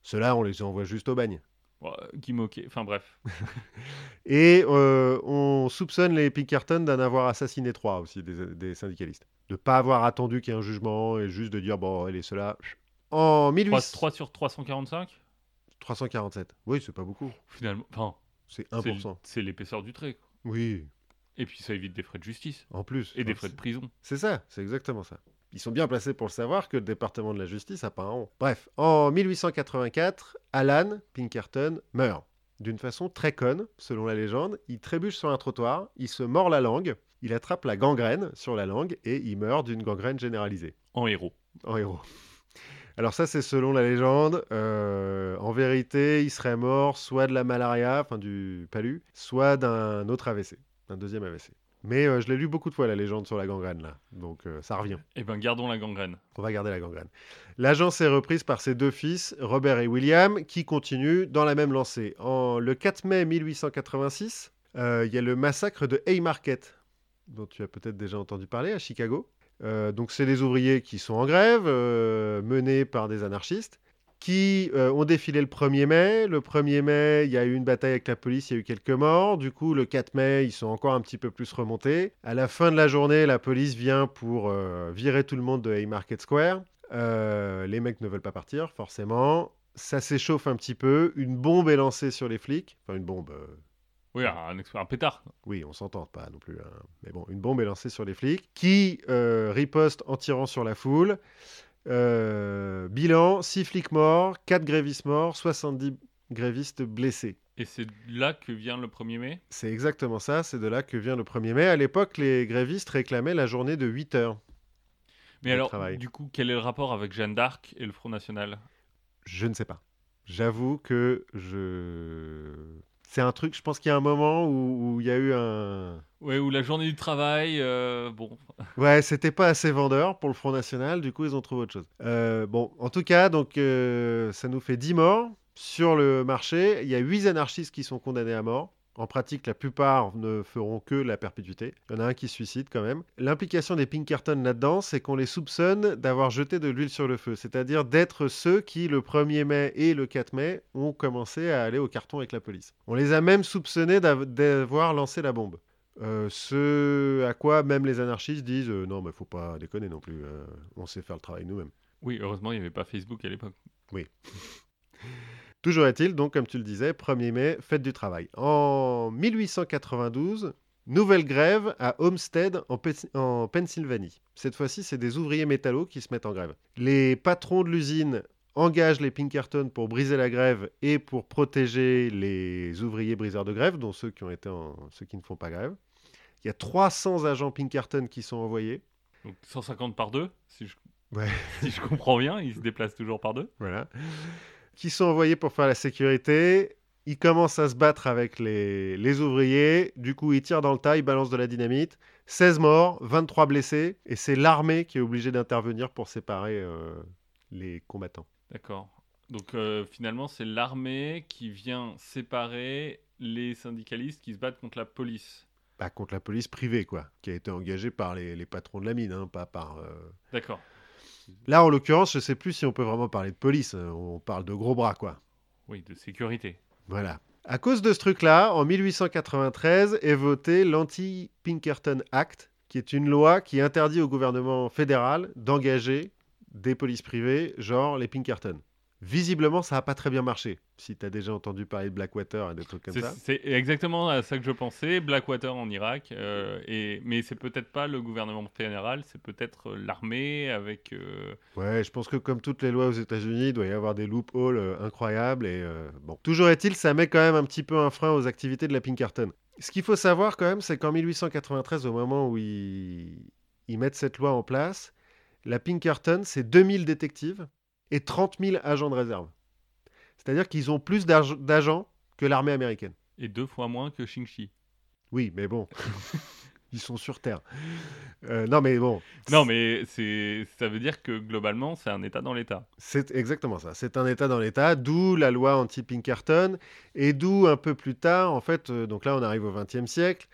Ceux-là, on les envoie juste au bagne. Ouais, Guy Moquet, enfin bref. Et euh, on soupçonne les Pinkerton d'en avoir assassiné trois aussi, des, des syndicalistes. De pas avoir attendu qu'il y ait un jugement et juste de dire, bon, allez, ceux-là. En 3, 1800... sur 345 347. Oui, c'est pas beaucoup. Finalement, enfin, C'est c'est 1%. c'est l'épaisseur du trait. quoi. Oui, Et puis ça évite des frais de justice en plus. et des frais de prison. C'est ça, c'est exactement ça. Ils sont bien placés pour le savoir que le département de la justice a pas un rond. Bref, en 1884, Alan Pinkerton meurt. D'une façon très conne, selon la légende. Il trébuche sur un trottoir, il se mord la langue, il attrape la gangrène sur la langue et il meurt d'une gangrène généralisée. En héros. En héros. Alors ça, c'est selon la légende. Euh, en vérité, il serait mort soit de la malaria, enfin du palu, soit d'un autre AVC, un deuxième AVC. Mais euh, je l'ai lu beaucoup de fois, la légende sur la gangrène, là. Donc euh, ça revient. Eh ben, gardons la gangrène. On va garder la gangrène. L'agence est reprise par ses deux fils, Robert et William, qui continuent dans la même lancée. En, le 4 mai 1886, euh, il y a le massacre de Haymarket, dont tu as peut-être déjà entendu parler, à Chicago. Euh, donc c'est les ouvriers qui sont en grève, euh, menés par des anarchistes, qui euh, ont défilé le 1er mai. Le 1er mai, il y a eu une bataille avec la police, il y a eu quelques morts. Du coup, le 4 mai, ils sont encore un petit peu plus remontés. À la fin de la journée, la police vient pour virer tout le monde de Haymarket Square. Les mecs ne veulent pas partir, forcément. Ça s'échauffe un petit peu. Une bombe est lancée sur les flics. Enfin, une bombe. Oui, un, pétard. oui. on s'entend pas non plus. hein. Mais bon, une bombe est lancée sur les flics qui euh, ripostent en tirant sur la foule. Euh, bilan 6 flics morts, 4 grévistes morts, 70 grévistes blessés. Et c'est là que vient le 1er mai? C'est exactement ça, c'est de là que vient le 1er mai. À l'époque, les grévistes réclamaient la journée de 8 heures. Mais alors, travail. du coup, quel est le rapport avec Jeanne d'Arc et le Front National? Je ne sais pas. J'avoue que je... C'est un truc, je pense qu'il y a un moment où où il y a eu un... Ouais, ou la journée du travail, euh, bon. Ouais, c'était pas assez vendeur pour le Front National, du coup ils ont trouvé autre chose. Euh, bon, en tout cas, donc euh, ça nous fait 10 morts sur le marché. Il y a 8 anarchistes qui sont condamnés à mort. En pratique, la plupart ne feront que la perpétuité. Il y en a un qui se suicide quand même. L'implication des Pinkerton là-dedans, c'est qu'on les soupçonne d'avoir jeté de l'huile sur le feu, c'est-à-dire d'être ceux qui, le 1er mai et le 4 mai, ont commencé à aller au carton avec la police. On les a même soupçonnés d'av- d'avoir lancé la bombe. Euh, ce à quoi même les anarchistes disent euh, non mais faut pas déconner non plus, euh, on sait faire le travail nous-mêmes. Oui, heureusement, il n'y avait pas Facebook à l'époque. Toujours est-il, donc comme tu le disais, 1er mai, fête du travail. En 1892, nouvelle grève à Homestead en, Pennsylvanie. Cette fois-ci, c'est des ouvriers métallos qui se mettent en grève. Les patrons de l'usine engagent les Pinkerton pour briser la grève et pour protéger les ouvriers briseurs de grève, dont ceux qui, ont été en- ceux qui ne font pas grève. Il y a 300 agents Pinkerton qui sont envoyés. Donc 150 par deux, si je, Ouais. si je comprends bien, ils se déplacent toujours par deux. voilà, qui sont envoyés pour faire la sécurité. Ils commencent à se battre avec les, les ouvriers. Du coup, ils tirent dans le tas, ils balancent de la dynamite. 16 morts, 23 blessés. Et c'est l'armée qui est obligée d'intervenir pour séparer euh, les combattants. D'accord. Donc euh, finalement, c'est l'armée qui vient séparer les syndicalistes qui se battent contre la police. Bah, contre la police privée, quoi, qui a été engagée par les, les patrons de la mine, hein, pas par... euh, D'accord. Là, en l'occurrence, je sais plus si on peut vraiment parler de police. euh, On parle de gros bras, quoi. Oui, de sécurité. Voilà. À cause de ce truc-là, en 1893 est voté l'Anti-Pinkerton Act, qui est une loi qui interdit au gouvernement fédéral d'engager des polices privées, genre les Pinkerton. Visiblement, ça n'a pas très bien marché, si tu as déjà entendu parler de Blackwater et des trucs comme ça. c'est exactement à ça que je pensais. Blackwater en Irak. euh, et, mais c'est peut-être pas le gouvernement fédéral, c'est peut-être euh, l'armée avec. euh, Ouais, je pense que comme toutes les lois aux États-Unis, il doit y avoir des loopholes euh, incroyables. Et bon, toujours est-il, ça met quand même un petit peu un frein aux activités de la Pinkerton. Ce qu'il faut savoir quand même, c'est qu'en 1893, au moment où ils... ils mettent cette loi en place, la Pinkerton, c'est 2000 détectives et 30 000 agents de réserve. C'est-à-dire qu'ils ont plus d'ag- d'agents que l'armée américaine. et deux fois moins que Shingxi. Oui, mais bon. Ils sont sur Terre. Euh, non, mais bon. Non, mais c'est, ça veut dire que globalement, c'est un État dans l'État. C'est exactement ça. C'est un État dans l'État, d'où la loi anti-Pinkerton, et d'où un peu plus tard, en fait, euh, donc là on arrive au XXe siècle,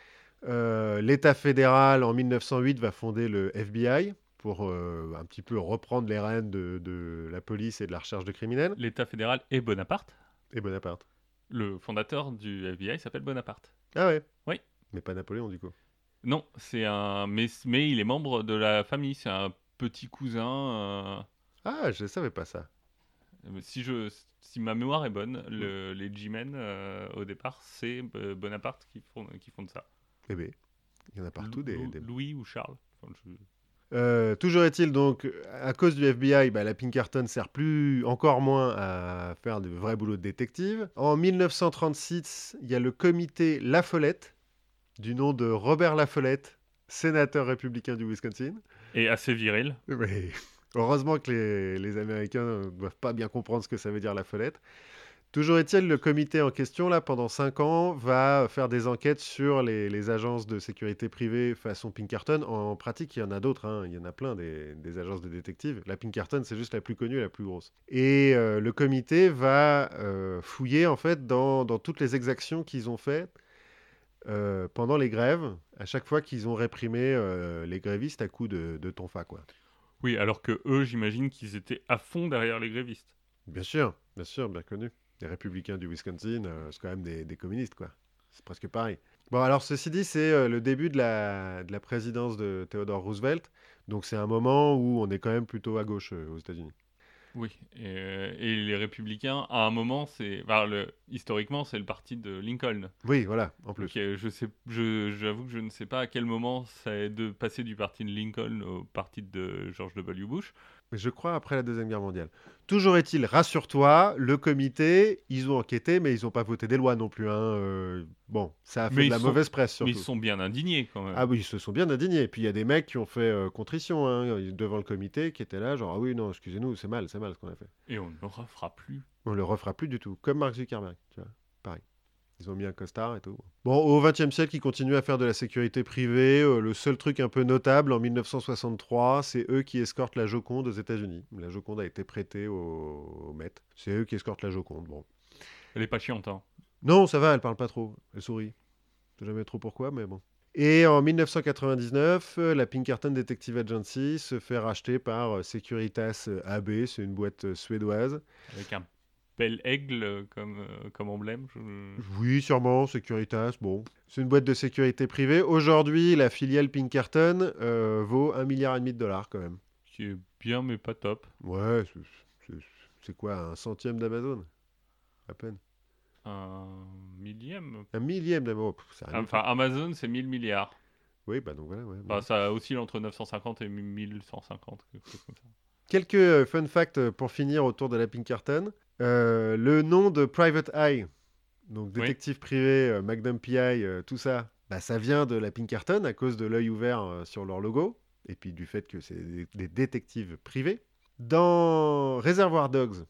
euh, l'État fédéral en 1908 va fonder le FBI pour euh, un petit peu reprendre les rênes de, de la police et de la recherche de criminels. L'État fédéral et Bonaparte. Et Bonaparte. Le fondateur du FBI s'appelle Bonaparte. Ah ouais? Oui. Mais pas Napoléon du coup. Non, c'est un. Mais, mais il est membre de la famille. C'est un petit cousin. Ah, je ne savais pas ça. euh, Si, je, si ma mémoire est bonne, le- les G-Men, euh, au départ, c'est euh, Bonaparte qui fonde, qui fonde ça. Eh bien, il y en a partout des- Lou- des, Louis ou Charles. Enfin, je- Euh, toujours est-il donc, à cause du FBI, bah, la Pinkerton sert plus, encore moins à faire de vrais boulots de détective. En 1936, il y a le comité La Follette, du nom de Robert La Follette, sénateur républicain du Wisconsin. Et assez viril. Mais heureusement que les, les Américains ne doivent pas bien comprendre ce que ça veut dire La Follette. Toujours est-il, le comité en question, là, pendant 5 ans, va faire des enquêtes sur les, les agences de sécurité privée façon Pinkerton. En pratique, il y en a d'autres, hein. il y en a plein des, des agences de détectives. La Pinkerton, c'est juste la plus connue et la plus grosse. Et euh, le comité va euh, fouiller, en fait, dans, dans toutes les exactions qu'ils ont faites euh, pendant les grèves, à chaque fois qu'ils ont réprimé les grévistes à coups de, de tonfa, quoi. Oui, alors que eux, j'imagine qu'ils étaient à fond derrière les grévistes. Bien sûr, bien sûr, bien connu. Les républicains du Wisconsin, euh, c'est quand même des, des communistes, quoi. C'est presque pareil. Bon, alors ceci dit, c'est euh, le début de la, de la présidence de Theodore Roosevelt. Donc c'est un moment où on est quand même plutôt à gauche euh, aux États-Unis. Oui, et, et les républicains, à un moment, c'est, enfin, le, historiquement, c'est le parti de Lincoln. Oui, voilà, en plus. Je sais, je, j'avoue que je ne sais pas à quel moment ça est de passer du parti de Lincoln au parti de George W. Bush. Mais je crois après la Deuxième Guerre mondiale. Toujours est-il, rassure-toi, le comité, ils ont enquêté, mais ils n'ont pas voté des lois non plus. hein, euh, bon, ça a fait Mais de la sont- mauvaise presse, Mais ils sont bien indignés quand même. Ah oui, ils se sont bien indignés. Et puis il y a des mecs qui ont fait euh, contrition hein, devant le comité, qui étaient là, genre, ah oui, non, excusez-nous, c'est mal, c'est mal ce qu'on a fait. Et on ne le refera plus. On le refera plus du tout, comme Mark Zuckerberg, tu vois. Ils ont mis un costard et tout. Bon, au XXe siècle, ils continuent à faire de la sécurité privée. Euh, le seul truc un peu notable, en 1963, c'est eux qui escortent la Joconde aux États-Unis. La Joconde a été prêtée au, au Met. C'est eux qui escortent la Joconde. Bon. Elle est pas chiante, hein. Non, ça va, elle parle pas trop. Elle sourit. Je sais jamais trop pourquoi, mais bon. Et en 1999, euh, la Pinkerton Detective Agency se fait racheter par euh, Securitas AB, c'est une boîte suédoise. Avec un bel aigle euh, comme, euh, comme emblème. je- Oui, sûrement, Securitas, bon. C'est une boîte de sécurité privée. Aujourd'hui, la filiale Pinkerton euh, vaut un milliard et demi de dollars quand même. Qui est bien, mais pas top. Ouais, c'est- quoi, un centième d'Amazon À peine? Un millième. Un millième d'Amazon. Du Enfin, Amazon, c'est 1000 milliards. Oui, bah donc voilà. ouais. Enfin, ça oscille entre 950 et 1150, quelque chose comme ça. Quelques fun facts pour finir autour de la Pinkerton. Euh, le nom de Private Eye, donc Oui. détective privé, euh, Magnum PI, euh, tout ça, bah, ça vient de la Pinkerton à cause de l'œil ouvert euh, sur leur logo, et puis du fait que c'est des, des détectives privés. Dans Reservoir Dogs,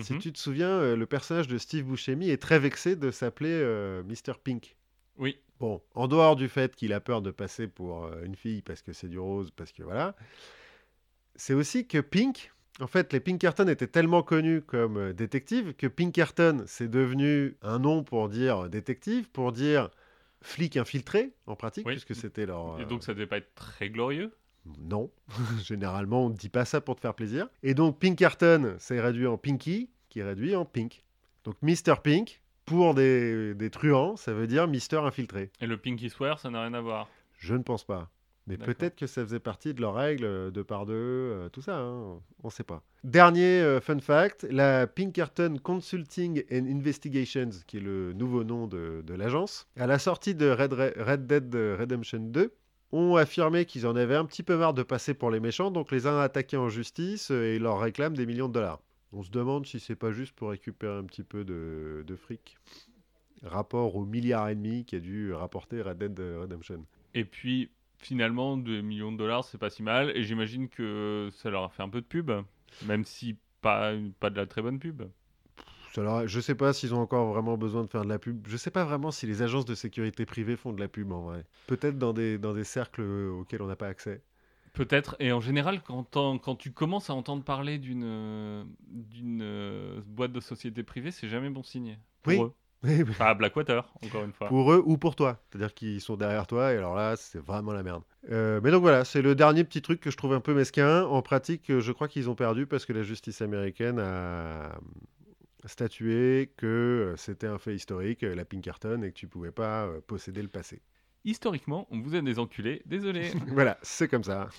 si Mhm. tu te souviens, le personnage de Steve Buscemi est très vexé de s'appeler Mr. Pink. Oui, Bon, en dehors du fait qu'il a peur de passer pour une fille parce que c'est du rose, parce que voilà, c'est aussi que Pink, en fait, les Pinkerton étaient tellement connus comme euh, détectives que Pinkerton, c'est devenu un nom pour dire détective, pour dire flic infiltré, en pratique, Oui. puisque c'était leur... et euh, donc ça devait pas être très glorieux? non, généralement on ne dit pas ça pour te faire plaisir. Et donc Pinkerton, c'est réduit en Pinky, qui est réduit en Pink. Donc Mr. Pink, pour des, des truands, ça veut dire Mister infiltré. Et le Pinky Swear, ça n'a rien à voir? Je ne pense pas. Mais peut-être que ça faisait partie de leurs règles, euh, deux par deux, euh, tout ça, hein, on ne sait pas. Dernier euh, fun fact, la Pinkerton Consulting and Investigations, qui est le nouveau nom de, de l'agence, à la sortie de Red, Re- Red Dead Redemption 2, ont affirmé qu'ils en avaient un petit peu marre de passer pour les méchants, donc les ont attaqués en justice et leur réclament des millions de dollars. On se demande si c'est pas juste pour récupérer un petit peu de, de fric. Rapport au milliard et demi qu'a dû rapporter Red Dead Redemption. Et puis, finalement, 2 millions de dollars, c'est pas si mal. Et j'imagine que ça leur a fait un peu de pub. Même si pas, pas de la très bonne pub. ça leur- je sais pas s'ils ont encore vraiment besoin de faire de la pub. Je sais pas vraiment si les agences de sécurité privée font de la pub en vrai. Peut-être dans des, dans des cercles auxquels on n'a pas accès. Peut-être. Et en général, quand, quand tu commences à entendre parler d'une euh, d'une euh, boîte de société privée, c'est jamais bon signe. Pour Oui. eux. Enfin, Blackwater, encore une fois. pour eux ou pour toi. C'est-à-dire qu'ils sont derrière toi et alors là, c'est vraiment la merde. Euh, mais donc voilà, c'est le dernier petit truc que je trouve un peu mesquin. En pratique, euh, je crois qu'ils ont perdu parce que la justice américaine a statué que euh, c'était un fait historique, euh, la Pinkerton, et que tu pouvais pas euh, posséder le passé. Historiquement, on vous aide des enculés. Désolé. voilà, c'est comme ça.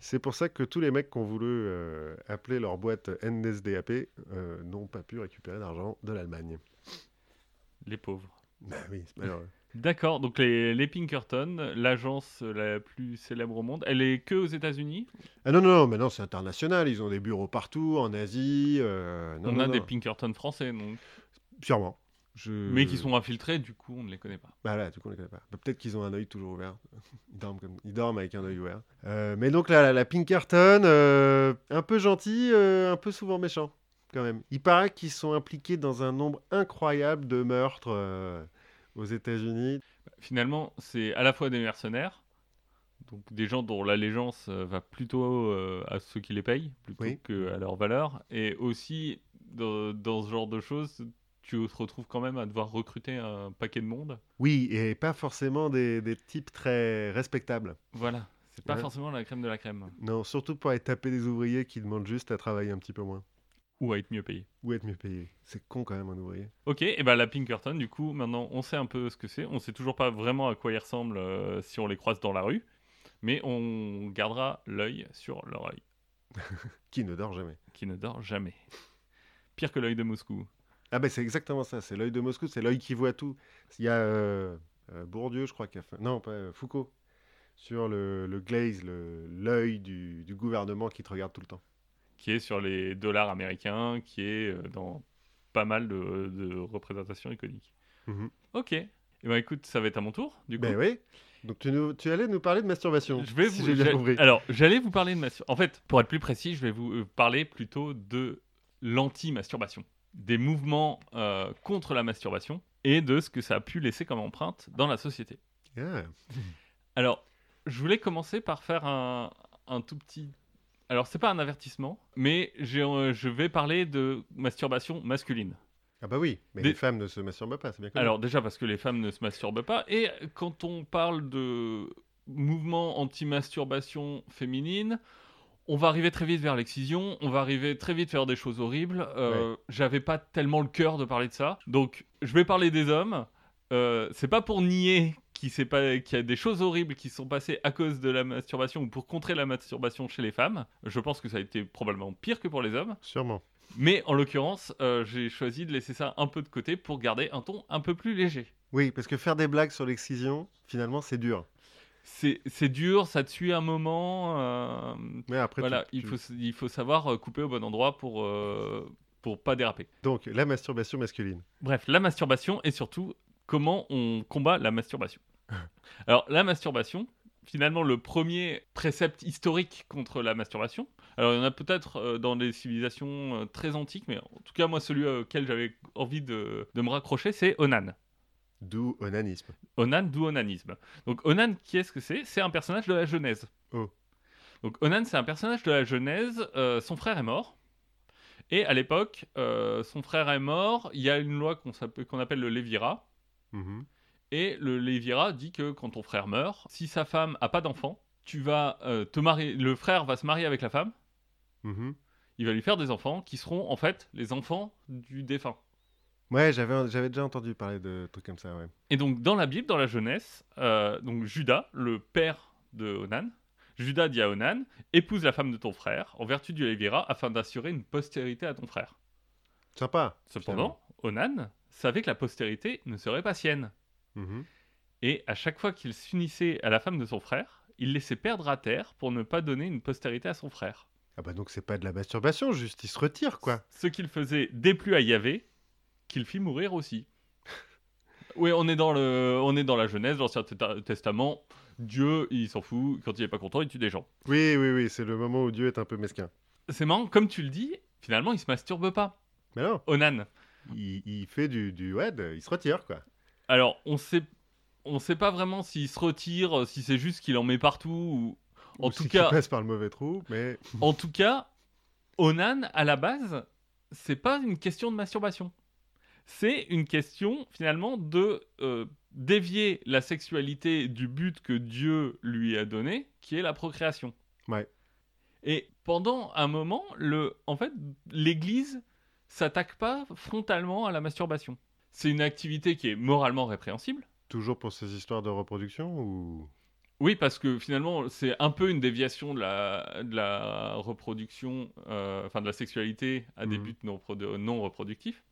C'est pour ça que tous les mecs qui ont voulu euh, appeler leur boîte NSDAP euh, n'ont pas pu récupérer d'argent de l'Allemagne. Les pauvres. Bah oui, c'est malheureux. D'accord, donc les, les Pinkerton, l'agence la plus célèbre au monde, elle est que aux États-Unis? Ah non, non, non, mais non, c'est international. Ils ont des bureaux partout, en Asie. euh, non, On non, a non. des Pinkerton français, donc. Sûrement. Je... mais qui sont infiltrés, du coup, on ne les connaît pas. Bah là, du coup, on les connaît pas. Bah, Peut-être qu'ils ont un œil toujours ouvert. Ils dorment, comme... Ils dorment avec un œil ouvert. Euh, mais donc la, la Pinkerton, euh, un peu gentil, un peu souvent méchant, quand même. Il paraît qu'ils sont impliqués dans un nombre incroyable de meurtres euh, aux États-Unis. Finalement, c'est à la fois des mercenaires, donc des gens dont l'allégeance euh, va plutôt euh, à ceux qui les payent, plutôt Oui. qu'à leur valeur, et aussi dans, dans ce genre de choses, tu te retrouves quand même à devoir recruter un paquet de monde. Oui, et pas forcément des, des types très respectables. Voilà, c'est pas Ouais. forcément la crème de la crème, Non, surtout pour aller taper des ouvriers qui demandent juste à travailler un petit peu moins. Ou à être mieux payé. Ou être mieux payés. C'est con quand même, un ouvrier. Ok, et ben la Pinkerton, du coup, maintenant on sait un peu ce que c'est. On sait toujours pas vraiment à quoi ils ressemblent euh, si on les croise dans la rue, mais on gardera l'œil sur leur œil, Qui ne dort jamais. qui ne dort jamais. Pire que l'œil de Moscou. Ah ben c'est exactement ça, c'est l'œil de Moscou, c'est l'œil qui voit tout. Il y a euh, euh, Bourdieu, je crois, qui a fait... Non, pas Foucault, sur le, le glaze, le- l'œil du, du gouvernement qui te regarde tout le temps. Qui est sur les dollars américains, qui est euh, dans pas mal de, de représentations iconiques. Mhm. Ok. Et ben écoute, ça va être à mon tour, du coup. Ben oui. Donc tu, nous- tu allais nous parler de masturbation, Je vais si vous. j'ai bien compris. Alors, j'allais vous parler de masturbation. En fait, pour être plus précis, je vais vous euh, parler plutôt de l'anti-masturbation, des mouvements euh, contre la masturbation et de ce que ça a pu laisser comme empreinte dans la société. Alors, je voulais commencer par faire un, un tout petit. Alors, c'est pas un avertissement, mais euh, je vais parler de masturbation masculine. Ah bah oui, mais Des- les femmes ne se masturbent pas, c'est bien connu. Alors déjà parce que les femmes ne se masturbent pas, et quand on parle de mouvement anti-masturbation féminine, on va arriver très vite vers l'excision, on va arriver très vite vers des choses horribles. Euh, J'avais pas tellement le cœur de parler de ça, donc je vais parler des hommes. Euh, c'est pas pour nier qu'il s'est pas- a des choses horribles qui sont passées à cause de la masturbation ou pour contrer la masturbation chez les femmes. Je pense que ça a été probablement pire que pour les hommes. Sûrement. Mais en l'occurrence, euh, j'ai choisi de laisser ça un peu de côté pour garder un ton un peu plus léger. Oui, parce que faire des blagues sur l'excision, finalement, c'est dur. C'est c'est dur, ça te suit un moment. euh, Mais après, voilà, tu- il, tu- faut, s- il faut savoir euh, couper au bon endroit pour, euh, pour pas déraper. Donc, la masturbation masculine. Bref, la masturbation et surtout comment on combat la masturbation. Alors, la masturbation, finalement, le premier précepte historique contre la masturbation. Alors, il y en a peut-être euh, dans des civilisations euh, très antiques, mais en tout cas, moi, celui auquel j'avais envie de, de me raccrocher, c'est Onan. D'où onanisme. Onan, d'où onanisme. Donc Onan, qui est-ce que c'est? C'est un personnage de la Genèse. Oh. Donc Onan, c'est un personnage de la Genèse. euh, son frère est mort. Et à l'époque, son frère est mort. Il y a une loi qu'on appelle le Lévira. Mhm. Et le Lévira dit que quand ton frère meurt, si sa femme a pas d'enfant, tu vas euh, te marier. Le frère va se marier avec la femme. Mhm. Il va lui faire des enfants qui seront en fait les enfants du défunt. Ouais, j'avais j'avais déjà entendu parler de trucs comme ça, ouais. Et donc, dans la Bible, dans la jeunesse, euh, donc Judas, le père de Onan, Judas dit à Onan épouse la femme de ton frère en vertu du Lévira afin d'assurer une postérité à ton frère. Sympa. Cependant, Onan savait que la postérité ne serait pas sienne. Mhm. Et à chaque fois qu'il s'unissait à la femme de son frère, il laissait perdre à terre pour ne pas donner une postérité à son frère. Ah bah donc c'est pas de la masturbation, juste il se retire, quoi. Ce qu'il faisait déplut à Yahvé, qu'il fit mourir aussi. Oui, on est dans le, on est dans la Genèse, l'Ancien Testa- Testament. Dieu, il s'en fout. Quand il est pas content, il tue des gens. Oui, oui, oui, c'est le moment où Dieu est un peu mesquin. C'est marrant, comme tu le dis, finalement, il se masturbe pas. Mais non, Onan. il, il fait du, du ouais, de- il se retire quoi. Alors, on sait, on sait pas vraiment s'il se retire, si c'est juste qu'il en met partout. Ou... En Ou tout c'est cas- passe par le mauvais trou, mais En tout cas, Onan, à la base, c'est pas une question de masturbation. C'est une question, finalement, de euh, dévier la sexualité du but que Dieu lui a donné, qui est la procréation. Ouais. Et pendant un moment, le, en fait, l'Église s'attaque pas frontalement à la masturbation. C'est une activité qui est moralement répréhensible. toujours pour ces histoires de reproduction ou? Oui, parce que finalement, c'est un peu une déviation de la, de la reproduction, euh, enfin de la sexualité à des Mhm. buts non, reprodu- non reproductifs.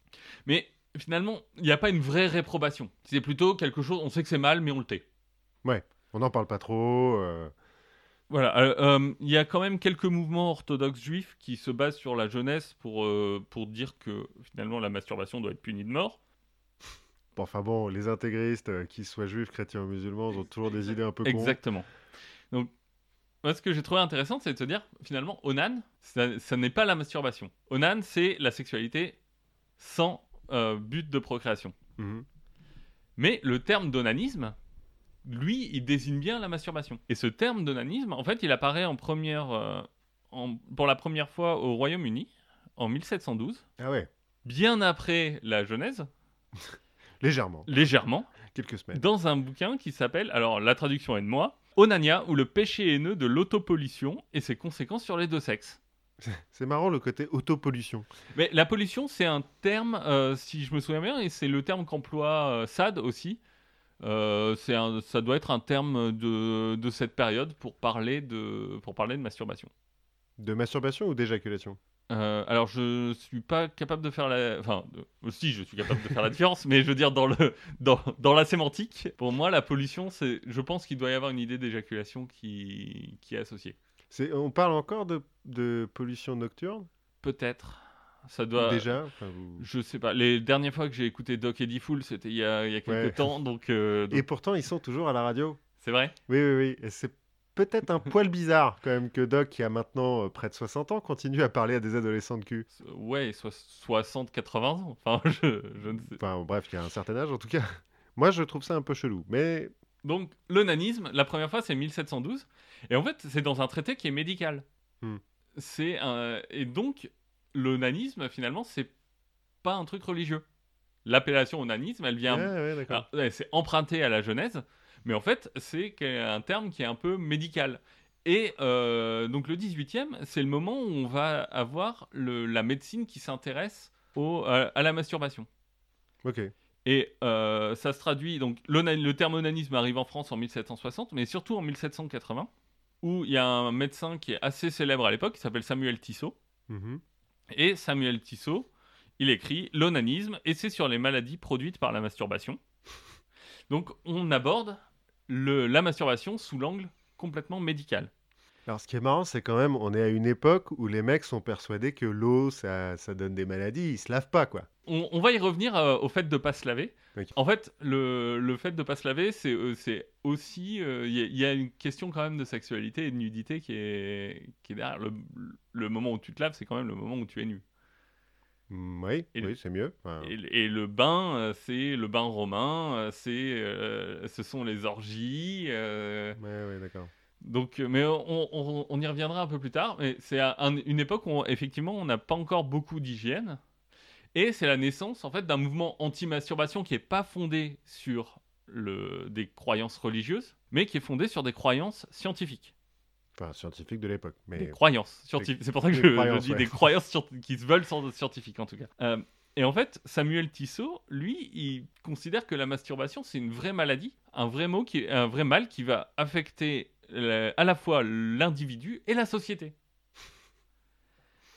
Mais finalement, il n'y a pas une vraie réprobation. C'est plutôt quelque chose, on sait que c'est mal, mais on le tait. on n'en parle pas trop. euh, Voilà, euh, euh, il y a quand même quelques mouvements orthodoxes juifs qui se basent sur la jeunesse pour, pour dire que finalement la masturbation doit être punie de mort. Enfin bon, les intégristes, euh, qu'ils soient juifs, chrétiens ou musulmans, ont toujours des idées un peu cons. Exactement. Donc, moi, ce que j'ai trouvé intéressant, c'est de se dire, finalement, Onan, ça, ça n'est pas la masturbation. Onan, c'est la sexualité sans euh, but de procréation. Mhm. Mais le terme d'onanisme, lui, il désigne bien la masturbation. Et ce terme d'onanisme, en fait, il apparaît en première, euh, en- pour la première fois au Royaume-Uni, en 1712, Ah ouais, bien après la Genèse, légèrement, légèrement, quelques semaines. dans un bouquin qui s'appelle, alors la traduction est de moi, Onania ou le péché haineux de l'autopollution et ses conséquences sur les deux sexes. C'est marrant le côté autopollution. Mais la pollution, c'est un terme, euh, si je me souviens bien, et c'est le terme qu'emploie euh, Sade aussi. Euh, c'est un- ça doit être un terme de, de cette période pour parler de, pour parler de masturbation. De masturbation ou d'éjaculation? Euh, alors, je suis pas capable de faire la. Enfin, de- si, je suis capable de faire la différence, mais je veux dire, dans, le, dans, dans la sémantique, pour moi, la pollution, c'est. Je pense qu'il doit y avoir une idée d'éjaculation qui, qui est associée. C'est, On parle encore de, de pollution nocturne? Peut-être. Ça doit. Déjà Enfin, vous- Je sais pas. Les dernières fois que j'ai écouté Doc Eddie Fool, c'était il y a, il y a quelques Ouais. temps, donc. euh, donc Et pourtant, ils sont toujours à la radio. C'est vrai? Oui, oui, oui. Et c'est peut-être un poil bizarre quand même que Doc, qui a maintenant euh, près de 60 ans, continue à parler à des adolescents de cul. Ouais, so- 60, 80 ans. Enfin, je, je ne sais. Enfin, bref, il y a un certain âge en tout cas. Moi, je trouve ça un peu chelou. Mais Donc, l'onanisme, la première fois, c'est 1712. Et en fait, c'est dans un traité qui est médical. Hmm. C'est un... Et donc, l'onanisme, finalement, c'est pas un truc religieux. L'appellation onanisme, elle vient. Ouais, ouais, ouais, c'est emprunté à la Genèse, mais en fait, c'est un terme qui est un peu médical. Et euh, donc, le 18e, c'est le moment où on va avoir le- la médecine qui s'intéresse à, à la masturbation. Ok. Et euh, ça se traduit, donc le terme onanisme arrive en France en 1760, mais surtout en 1780, où il y a un médecin qui est assez célèbre à l'époque, qui s'appelle Samuel Tissot. Mhm. Et Samuel Tissot, il écrit L'onanisme, essai sur les maladies produites par la masturbation. Donc on aborde le- la masturbation sous l'angle complètement médical. Alors, ce qui est marrant, c'est quand même, on est à une époque où les mecs sont persuadés que l'eau, ça, ça donne des maladies. Ils se lavent pas, quoi. On, on va y revenir euh, au fait de pas se laver. En fait, le, le fait de pas se laver, c'est euh, aussi. euh, Il y, a- il y a une question quand même de sexualité et de nudité qui est, qui est derrière. Le, le moment où tu te laves, c'est quand même le moment où tu es nu. Mm, oui, Et oui, c'est mieux. Enfin, Et, et le bain, euh, c'est le bain romain, euh, c'est, euh, ce sont les orgies. euh, Ouais, ouais, d'accord. donc, mais on, on- on y reviendra un peu plus tard. Mais c'est un- un- une époque où, on- effectivement, on n'a pas encore beaucoup d'hygiène. Et c'est la naissance, en fait, d'un mouvement anti-masturbation qui n'est pas fondé sur le, des croyances religieuses, mais qui est fondé sur des croyances scientifiques. Enfin, scientifique de l'époque. Mais Des croyances scientifiques. C'est pour ça que je, dis ouais. des croyances qui se veulent sans- scientifiques, en tout cas. Euh, et en fait, Samuel Tissot, lui, il considère que la masturbation, c'est une vraie maladie, un vrai, mot qui, un vrai mal qui va affecter à la fois l'individu et la société.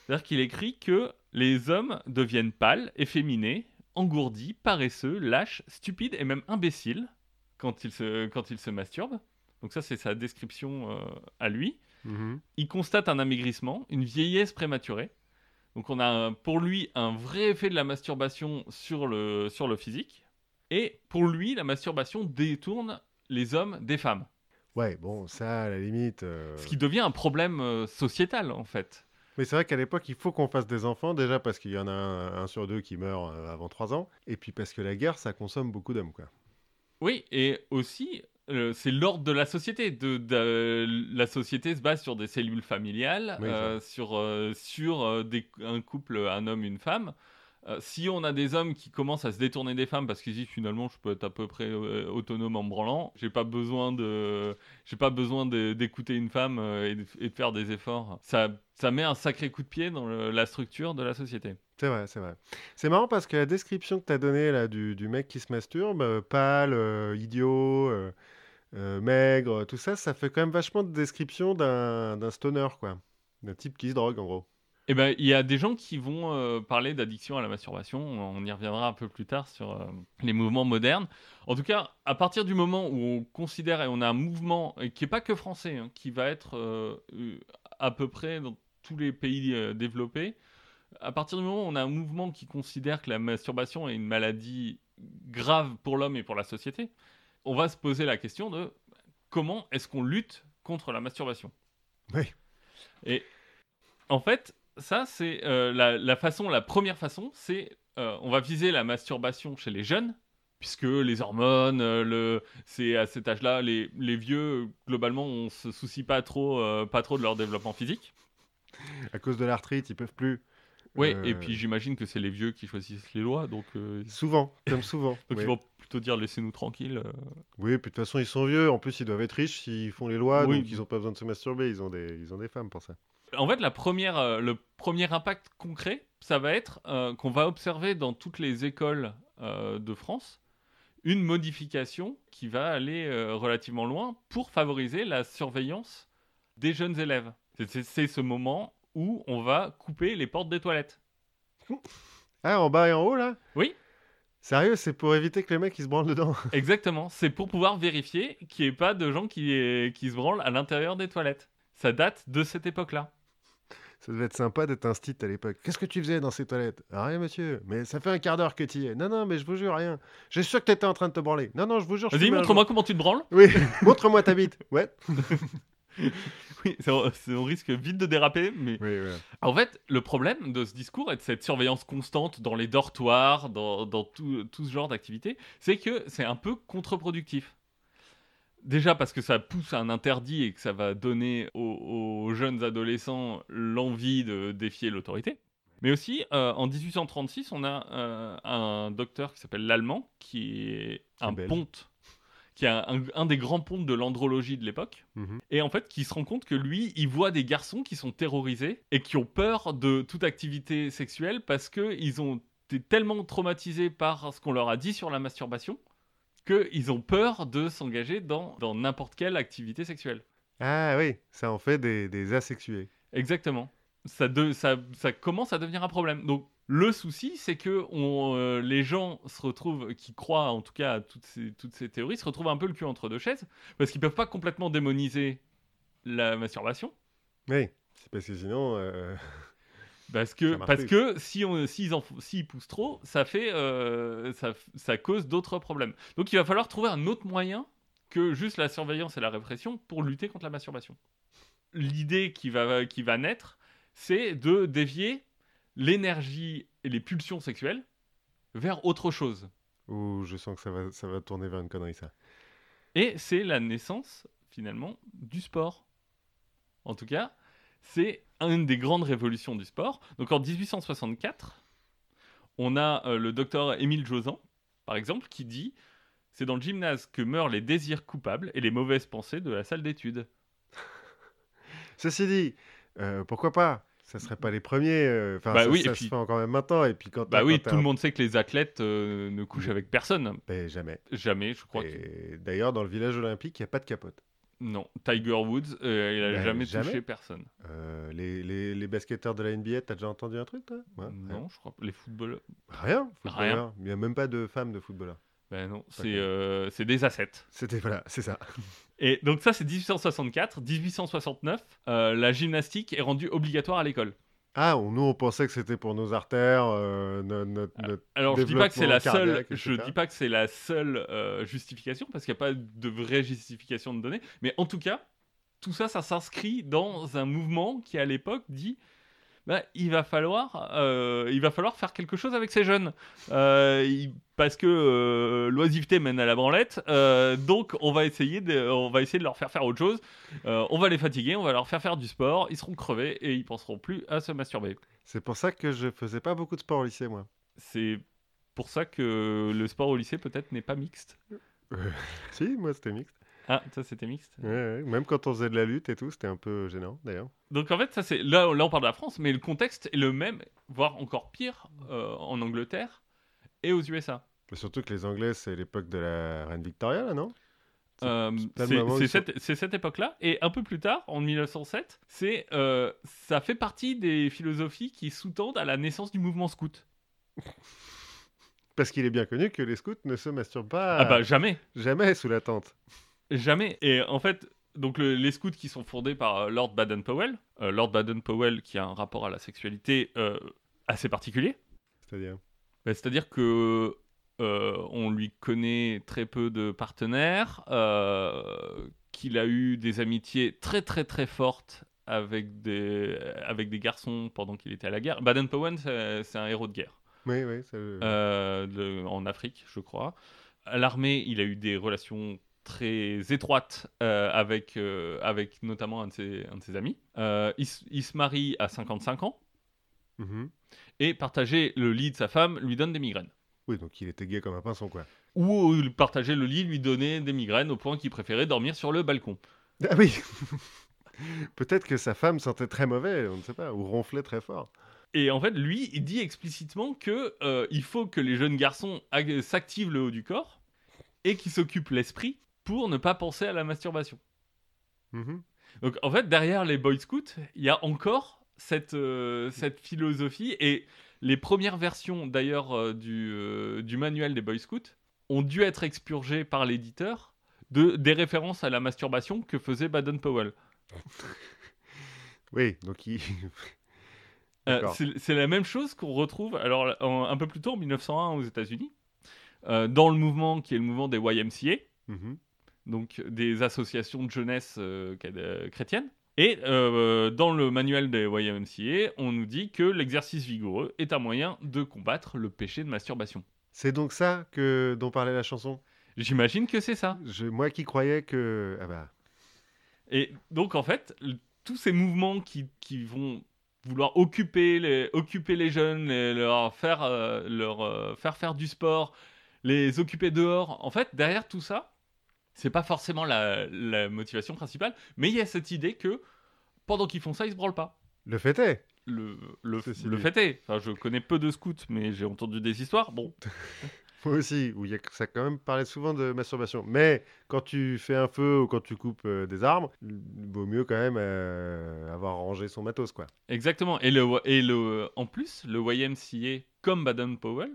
C'est-à-dire qu'il écrit que les hommes deviennent pâles, efféminés, engourdis, paresseux, lâches, stupides et même imbéciles quand ils se, quand ils se masturbent. Donc ça, c'est sa description euh, à lui Mhm. il constate un amaigrissement, une vieillesse prématurée. Donc on a un- pour lui un vrai effet de la masturbation sur le, sur le physique. Et pour lui, la masturbation détourne les hommes des femmes. Ouais, bon, ça, à la limite. euh, Ce qui devient un problème euh, sociétal en fait. Mais c'est vrai qu'à l'époque, il faut qu'on fasse des enfants, déjà parce qu'il y en a un, un sur deux qui meurt avant 3 ans, et puis parce que la guerre, ça consomme beaucoup d'hommes, quoi. Oui, et aussi, euh, c'est l'ordre de la société. De, de- la société se base sur des cellules familiales, Oui, euh, sur, euh, sur des- un couple, un homme, une femme. Si on a des hommes qui commencent à se détourner des femmes parce qu'ils disent finalement je peux être à peu près autonome en branlant, j'ai pas besoin de, j'ai pas besoin d'écouter une femme et, de, et de faire des efforts. Ça, ça met un sacré coup de pied dans le- la structure de la société. C'est vrai, c'est vrai. C'est marrant parce que la description que tu as donnée là, du, du mec qui se masturbe, pâle, idiot, euh, maigre, tout ça, ça fait quand même vachement de description d'un stoner, quoi. D'un type qui se drogue, en gros. Eh ben, il y a des gens qui vont euh, parler d'addiction à la masturbation. On y reviendra un peu plus tard sur euh, les mouvements modernes. En tout cas, à partir du moment où on considère et on a un mouvement qui n'est pas que français, hein, qui va être à peu près dans tous les pays développés, à partir du moment où on a un mouvement qui considère que la masturbation est une maladie grave pour l'homme et pour la société, on va se poser la question de comment est-ce qu'on lutte contre la masturbation. Oui. Et en fait, ça, c'est euh, la, la façon, la première façon, c'est euh, on va viser la masturbation chez les jeunes, puisque les hormones, euh, le, c'est à cet âge-là, les, les vieux, globalement, on se soucie pas trop, euh, pas trop de leur développement physique. À cause de l'arthrite, ils peuvent plus. Oui, Euh, et puis j'imagine que c'est les vieux qui choisissent les lois, donc, euh, Souvent, comme souvent. donc ils vont plutôt dire laissez-nous tranquilles. euh. Oui, puis de toute façon, ils sont vieux. En plus, ils doivent être riches s'ils font les lois, Oui. donc ils n'ont pas besoin de se masturber. Ils ont des, ils ont des femmes pour ça. En fait, la première, euh, le premier impact concret, ça va être euh, qu'on va observer dans toutes les écoles euh, de France une modification qui va aller euh, relativement loin pour favoriser la surveillance des jeunes élèves. C'est ce moment où on va couper les portes des toilettes. Ah, en bas et en haut, là? Oui. Sérieux, c'est pour éviter que les mecs ils se branlent dedans. Exactement, c'est pour pouvoir vérifier qu'il n'y ait pas de gens qui, qui se branlent à l'intérieur des toilettes. Ça date de cette époque-là. Ça devait être sympa d'être un stit à l'époque. Qu'est-ce que tu faisais dans ces toilettes? Ah, Rien, monsieur. Mais ça fait un quart d'heure que tu y es. Non, non, mais je vous jure, rien. J'ai sûr que t'étais en train de te branler. Non, non, je vous jure. je Vas-y, montre-moi comment tu te branles. Oui, montre-moi ta bite. Ouais. Oui, on risque vite de déraper, mais Oui, oui. En fait, le problème de ce discours et de cette surveillance constante dans les dortoirs, dans, dans tout, tout ce genre d'activité, c'est que c'est un peu contre-productif. Déjà parce que ça pousse à un interdit et que ça va donner aux, aux jeunes adolescents l'envie de défier l'autorité. Mais aussi, euh, en 1836, on a euh, un docteur qui s'appelle l'Allemand, qui est un ponte, qui est un, des grands pontes de l'andrologie de l'époque Mhm. et en fait qui se rend compte que lui, il voit des garçons qui sont terrorisés et qui ont peur de toute activité sexuelle parce que ils ont été tellement traumatisés par ce qu'on leur a dit sur la masturbation qu'ils ont peur de s'engager dans dans n'importe quelle activité sexuelle. Ah oui, ça en fait des, des asexués. Exactement. Ça, de- ça, ça commence à devenir un problème. Donc le souci, c'est que on, euh, les gens se retrouvent, qui croient en tout cas à toutes ces, toutes ces théories, se retrouvent un peu le cul entre deux chaises, parce qu'ils peuvent pas complètement démoniser la masturbation. Oui, c'est parce que sinon. euh, Parce que, parce que si on, s'ils, poussent trop, ça, fait, euh, ça cause d'autres problèmes. Donc il va falloir trouver un autre moyen que juste la surveillance et la répression pour lutter contre la masturbation. L'idée qui va, qui va naître, c'est de dévier l'énergie et les pulsions sexuelles vers autre chose. Ouh, je sens que ça va, ça va tourner vers une connerie, ça. Et c'est la naissance, finalement, du sport. En tout cas, c'est une des grandes révolutions du sport. Donc en 1864, on a euh, le docteur Émile Josan, par exemple, qui dit C'est dans le gymnase que meurent les désirs coupables et les mauvaises pensées de la salle d'études. Ceci dit, euh, pourquoi pas? Ça serait pas les premiers. euh, Enfin, Bah ça, oui, et ça puis- se fait encore même maintenant. Et puis quand Bah oui, quand tout le monde sait que les athlètes euh, ne couchent avec personne. Ben, jamais. Jamais, je crois que. D'ailleurs, dans le village olympique, il n'y a pas de capote. Non, Tiger Woods, euh, il a Bah, jamais, jamais. touché personne. Euh, les, les, les basketteurs de la NBA, t'as déjà entendu un truc, toi? Ouais, non, je crois pas. Les footballeurs. Rien. footballeur. Il n'y a même pas de femmes de footballeurs. Ben non, c'est euh, c'est des assets. C'était, voilà, c'est ça. Et donc ça c'est 1864, 1869, euh, la gymnastique est rendue obligatoire à l'école. Ah, on- nous, on pensait que c'était pour nos artères, euh, no- notre, notre- Alors je dis pas que c'est la seule, je dis pas que c'est la seule euh, justification parce qu'il n'y a pas de vraie justification de données, mais en tout cas tout ça ça s'inscrit dans un mouvement qui à l'époque dit bah, il va falloir, euh, il va falloir faire quelque chose avec ces jeunes, Euh, il- parce que euh, l'oisiveté mène à la branlette. donc, on va essayer de, on va essayer de leur faire faire autre chose. On va les fatiguer, on va leur faire faire du sport. Ils seront crevés et ils penseront plus à se masturber. C'est pour ça que je faisais pas beaucoup de sport au lycée, moi. C'est pour ça que le sport au lycée peut-être n'est pas mixte. Si, moi c'était mixte. Ah, ça c'était mixte. Ouais, ouais. Même quand on faisait de la lutte et tout, c'était un peu gênant d'ailleurs. Donc en fait, ça c'est là, là on parle de la France, mais le contexte est le même, voire encore pire euh, en Angleterre et aux USA. Mais surtout que les Anglais, c'est l'époque de la reine Victoria, là, non? C'est Euh, sont- cette, c'est cette époque-là, et un peu plus tard, en 1907, c'est euh, ça fait partie des philosophies qui sous-tendent à la naissance du mouvement scout. Parce qu'il est bien connu que les scouts ne se masturbent pas Ah bah jamais, jamais sous la tente. Jamais. Et en fait, donc le- les scouts qui sont fondés par euh, Lord Baden-Powell, euh, Lord Baden-Powell qui a un rapport à la sexualité euh, assez particulier. C'est-à-dire Bah, C'est-à-dire que euh, on lui connaît très peu de partenaires, qu'il a eu des amitiés très très très fortes avec des, avec des garçons pendant qu'il était à la guerre. Baden-Powell, c'est c'est un héros de guerre Oui, oui. ça- de- en Afrique, je crois. À l'armée, il a eu des relations très étroites euh, avec, euh, avec notamment un de ses, un de ses amis. Euh, il, il se marie à 55 ans Mhm. et partager le lit de sa femme lui donne des migraines. Oui, donc il était gay comme un pinson, quoi. Ou partager le lit lui donnait des migraines au point qu'il préférait dormir sur le balcon. Ah oui Peut-être que sa femme sentait très mauvais, on ne sait pas, ou ronflait très fort. Et en fait, lui, il dit explicitement que euh, il faut que les jeunes garçons s'activent le haut du corps et qu'ils s'occupent l'esprit pour ne pas penser à la masturbation. Mhm. Donc en fait, derrière les Boy Scouts, il y a encore cette, euh, cette philosophie. Et les premières versions d'ailleurs euh, du, euh, du manuel des Boy Scouts ont dû être expurgées par l'éditeur de, des références à la masturbation que faisait Baden-Powell. Oui, donc il... C'est la même chose qu'on retrouve alors en- un peu plus tôt en 1901 aux États-Unis, dans le mouvement qui est le mouvement des YMCA, Mhm. Donc des associations de jeunesse euh, euh, chrétiennes. Et euh, dans le manuel des YMCA, on nous dit que l'exercice vigoureux est un moyen de combattre le péché de masturbation. C'est donc ça que dont parlait la chanson? J'imagine que c'est ça. Je- Moi qui croyais que... Ah bah... Et donc en fait, tous ces mouvements qui, qui vont vouloir occuper les, occuper les jeunes, les- leur, faire, euh, leur euh, faire faire du sport, les occuper dehors, en fait, derrière tout ça, c'est pas forcément la, la motivation principale, mais il y a cette idée que pendant qu'ils font ça, ils se branlent pas. Le fait est Le, le, le fait est, enfin, je connais peu de scouts, mais j'ai entendu des histoires. Bon, Moi aussi, où il y a, ça quand même parlait souvent de masturbation. Mais quand tu fais un feu ou quand tu coupes euh, des arbres, il vaut mieux quand même euh, avoir rangé son matos, quoi. Exactement. Et, le, et le, en plus, le YMCA, comme Baden-Powell,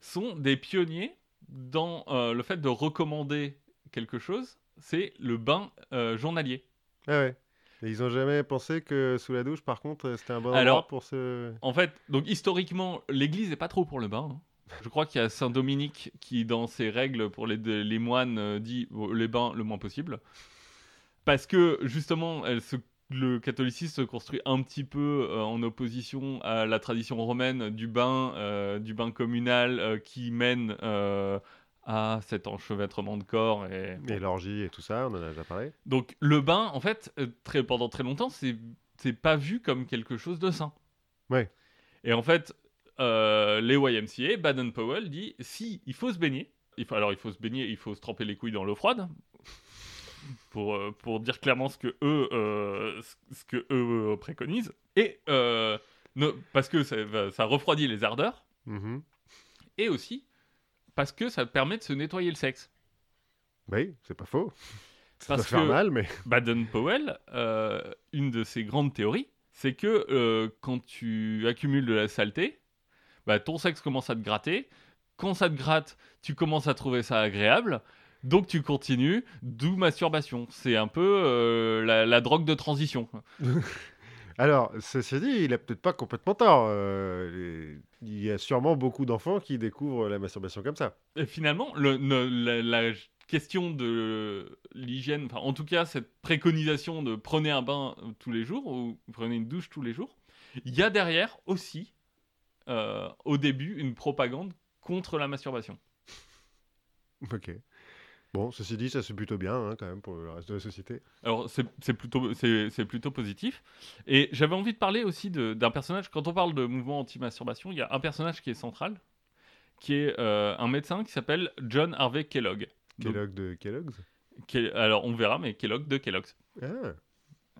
sont des pionniers dans euh, le fait de recommander quelque chose. C'est le bain euh, journalier. Ah ouais. Et ils ont jamais pensé que sous la douche, par contre, c'était un bon Alors- endroit pour se... En fait, donc historiquement, l'Église n'est pas trop pour le bain. hein. Je crois qu'il y a Saint Dominique qui, dans ses règles pour les, les moines, euh, dit les bains le moins possible. Parce que justement, elle se- le catholicisme se construit un petit peu euh, en opposition à la tradition romaine du bain, euh, du bain communal euh, qui mène à cet enchevêtrement de corps. Et, Et l'orgie et tout ça, on en a déjà parlé. Donc le bain, en fait, euh, très, pendant très longtemps, c'est pas vu comme quelque chose de sain. Ouais. Et en fait, euh, les YMCA, Baden-Powell dit si il faut se baigner, il faut, alors il faut se baigner, il faut se tremper les couilles dans l'eau froide pour, euh, pour dire clairement ce que eux, euh, ce- que eux préconisent. Et euh, ne- parce que ça, ça refroidit les ardeurs, Mhm. et aussi parce que ça permet de se nettoyer le sexe. Oui, c'est pas faux. Ça Parce faire que- mal, mais... Baden-Powell, euh, une de ses grandes théories, c'est que euh, quand tu accumules de la saleté, bah, ton sexe commence à te gratter. Quand ça te gratte, tu commences à trouver ça agréable. Donc tu continues, d'où masturbation. C'est un peu euh, la, la drogue de transition. Alors, ceci dit, il a peut-être pas complètement tort. euh, Il y a sûrement beaucoup d'enfants qui découvrent la masturbation comme ça. Et finalement, le- la, la question de l'hygiène, enfin en tout cas cette préconisation de prenez un bain tous les jours ou prenez une douche tous les jours, Il y a derrière aussi, euh, au début, une propagande contre la masturbation. Ok. Bon, ceci dit, ça c'est plutôt bien hein, quand même pour le reste de la société. Alors, c'est plutôt, c'est plutôt positif. Et j'avais envie de parler aussi d'un personnage. Quand on parle de mouvement anti-masturbation, il y a un personnage qui est central, qui est euh, un médecin qui s'appelle John Harvey Kellogg. Donc, Kellogg de Kellogg's? Ke- alors, on verra, mais Kellogg de Kellogg's. Ah,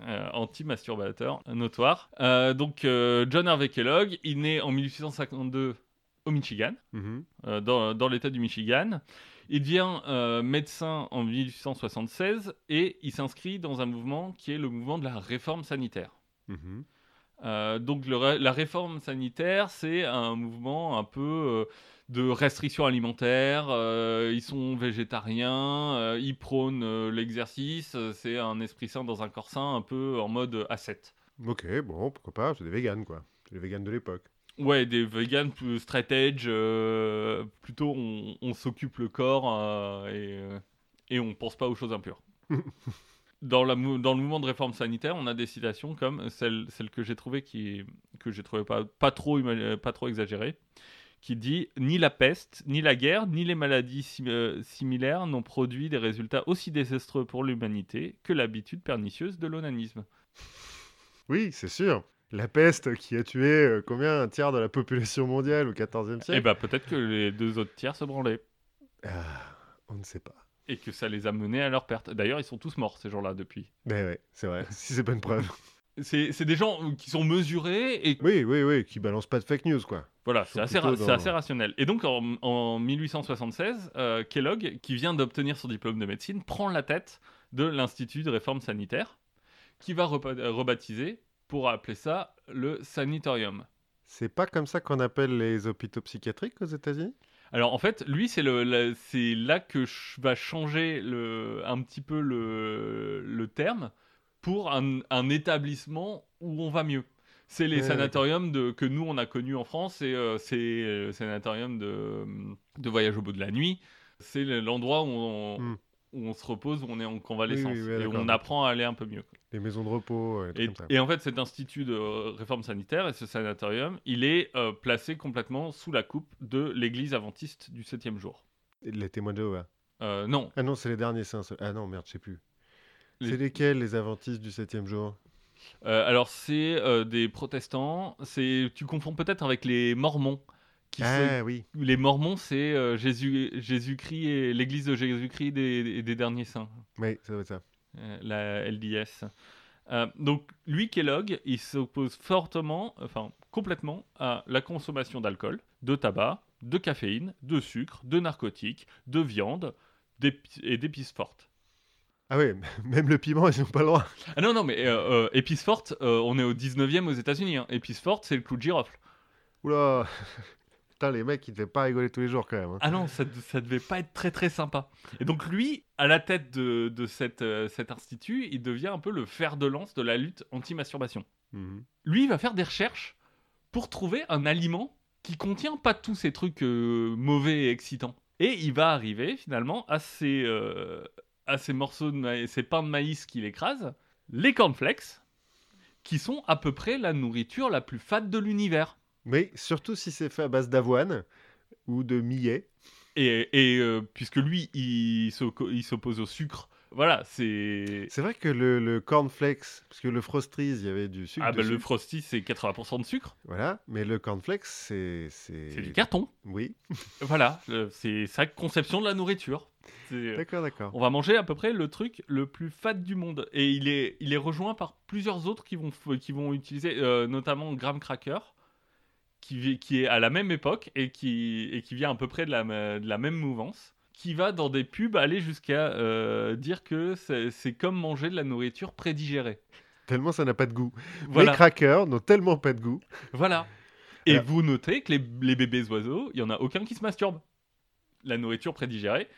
euh, anti-masturbateur notoire. Euh, donc, euh, John Harvey Kellogg, il naît en 1852 au Michigan, mhm. euh, dans, dans l'état du Michigan. Il devient euh, médecin en 1876 et il s'inscrit dans un mouvement qui est le mouvement de la réforme sanitaire. Mhm. Euh, donc le la réforme sanitaire, c'est un mouvement un peu euh, de restriction alimentaire. ils sont végétariens, ils prônent l'exercice. C'est un esprit sain dans un corps sain, un peu en mode ascète. Ok, bon, pourquoi pas, c'est des véganes quoi. C'est les véganes de l'époque. Ouais, des vegans plus straight edge. euh, plutôt, on, on s'occupe le corps euh, et, euh, et on pense pas aux choses impures. dans, la mou- dans le mouvement de réforme sanitaire, on a des citations comme celle, celle que j'ai trouvée qui que j'ai trouvé pas, pas, trop, pas trop exagérée, qui dit Ni la peste, ni la guerre, ni les maladies sim- euh, similaires n'ont produit des résultats aussi désastreux pour l'humanité que l'habitude pernicieuse de l'onanisme. Oui, c'est sûr. La peste qui a tué euh, combien Un tiers de la population mondiale au XIVe Et siècle bah peut-être que les deux autres tiers se branlaient. Ah, On ne sait pas. et que ça les a menés à leur perte. D'ailleurs, ils sont tous morts, ces gens-là, depuis. Mais ouais, c'est vrai, si c'est pas une preuve. C'est c'est des gens qui sont mesurés et Oui, oui, oui, qui balance pas de fake news quoi. voilà, c'est assez, ra- dans- assez rationnel. Et donc, en, en 1876, euh, Kellogg, qui vient d'obtenir son diplôme de médecine, prend la tête de l'Institut de réforme sanitaire, qui va euh, rebaptiser pour appeler ça le sanatorium. C'est pas comme ça qu'on appelle les hôpitaux psychiatriques aux États-Unis? Alors en fait, lui, c'est là que va changer le, un petit peu le, le terme pour un, un établissement où on va mieux. C'est les sanatoriums de, que nous, on a connus en France, et euh, c'est euh, le sanatorium de, de voyage au bout de la nuit. C'est le- l'endroit où on, Hmm. où on se repose, où on est en convalescence, Oui, oui, oui, et où on apprend à aller un peu mieux. Les maisons de repos, euh, Et, en fait, cet institut de euh, réforme sanitaire et ce sanatorium, il est euh, placé complètement sous la coupe de l'église adventiste du septième jour. Les témoins de Jéhovah. Euh, non, Ah non, c'est les derniers saints. Ah non, merde, je sais plus. Les- C'est lesquels les adventistes du septième jour? Euh, alors c'est des protestants. C'est tu confonds peut-être avec les Mormons. Qui Ah oui. Les Mormons, c'est euh, Jésus, Jésus-Christ et l'Église de Jésus-Christ des, des- des derniers saints, Oui, ça doit être ça. Euh, la LDS. Euh, donc lui, Kellogg, il s'oppose fortement, enfin complètement, à la consommation d'alcool, de tabac, de caféine, de sucre, de narcotiques, de viande et d'épices fortes. Ah oui, même le piment, ils n'ont pas le droit. Ah non, non, mais euh, euh, épices fortes, on est au 19e aux États-Unis. Hein. Épices fortes, c'est le clou de girofle. Oula Putain, les mecs, ils devaient pas rigoler tous les jours quand même. hein. Ah non, ça, ça devait pas être très très sympa. Et donc lui, à la tête de, de cette, euh, cet institut, il devient un peu le fer de lance de la lutte anti-masturbation. Mhm. Lui, il va faire des recherches pour trouver un aliment qui contient pas tous ces trucs euh, mauvais et excitants. Et il va arriver finalement à ces, euh, à ces morceaux de maïs, ces pains de maïs qu'il écrase, les cornflakes, qui sont à peu près la nourriture la plus fade de l'univers. Mais surtout si c'est fait à base d'avoine ou de millet. Et, et, euh, puisque lui, il s'oppo- il s'oppose au sucre, voilà, c'est. C'est vrai que le, le cornflakes, parce que le frosties, il y avait du sucre. Ah bah le dessus. Frosty, c'est 80% de sucre, Voilà, mais le cornflakes, c'est. C'est du carton. Oui, Voilà, le- c'est sa conception de la nourriture. C'est- d'accord, d'accord. On va manger à peu près le truc le plus fat du monde. Et il est, il est rejoint par plusieurs autres qui vont, f- qui vont utiliser, euh, notamment Graham Cracker, qui, est à la même époque et qui, et qui vient à peu près de la, de la même mouvance, qui va dans des pubs aller jusqu'à euh, dire que c'est comme manger de la nourriture prédigérée. Tellement ça n'a pas de goût. Voilà. Les crackers n'ont tellement pas de goût. voilà. Et Alors- vous notez que les, les bébés oiseaux, il y en a aucun qui se masturbe. La nourriture prédigérée,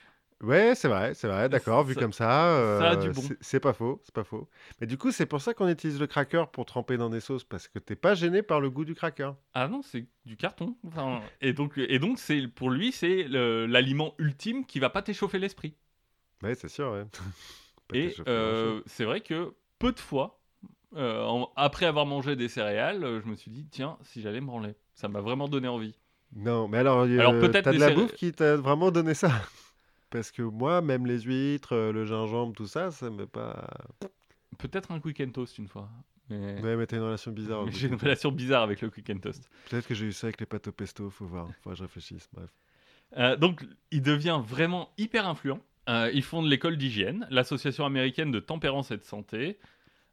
Ouais, c'est vrai, c'est vrai, d'accord, vu Ça- comme ça. euh, ça a du bon. c'est- pas faux, c'est pas faux. Mais du coup, c'est pour ça qu'on utilise le cracker pour tremper dans des sauces, parce que t'es pas gêné par le goût du cracker. Ah non, c'est du carton. Enfin, et donc, et donc c'est pour lui, c'est l'aliment ultime qui va pas t'échauffer l'esprit. Ouais, c'est sûr, ouais. Et euh, c'est vrai que peu de fois, euh, en- après avoir mangé des céréales, euh, je me suis dit, tiens, si j'allais me branler. Ça m'a vraiment donné envie. Non, mais alors, euh, Alors, peut-être t'as de la céré- bouffe qui t'a vraiment donné ça? Parce que moi, même les huîtres, euh, le gingembre, tout ça, ça me pas... Peut-être un quick and toast une fois. Mais... Ouais, mais t'as une relation bizarre. J'ai une relation bizarre avec le quick and toast. Peut-être que j'ai eu ça avec les pâtes au pesto, faut voir. Faut que je réfléchisse, bref. Euh, donc, il devient vraiment hyper influent. Euh, il fonde l'école d'hygiène, l'association américaine de tempérance et de santé.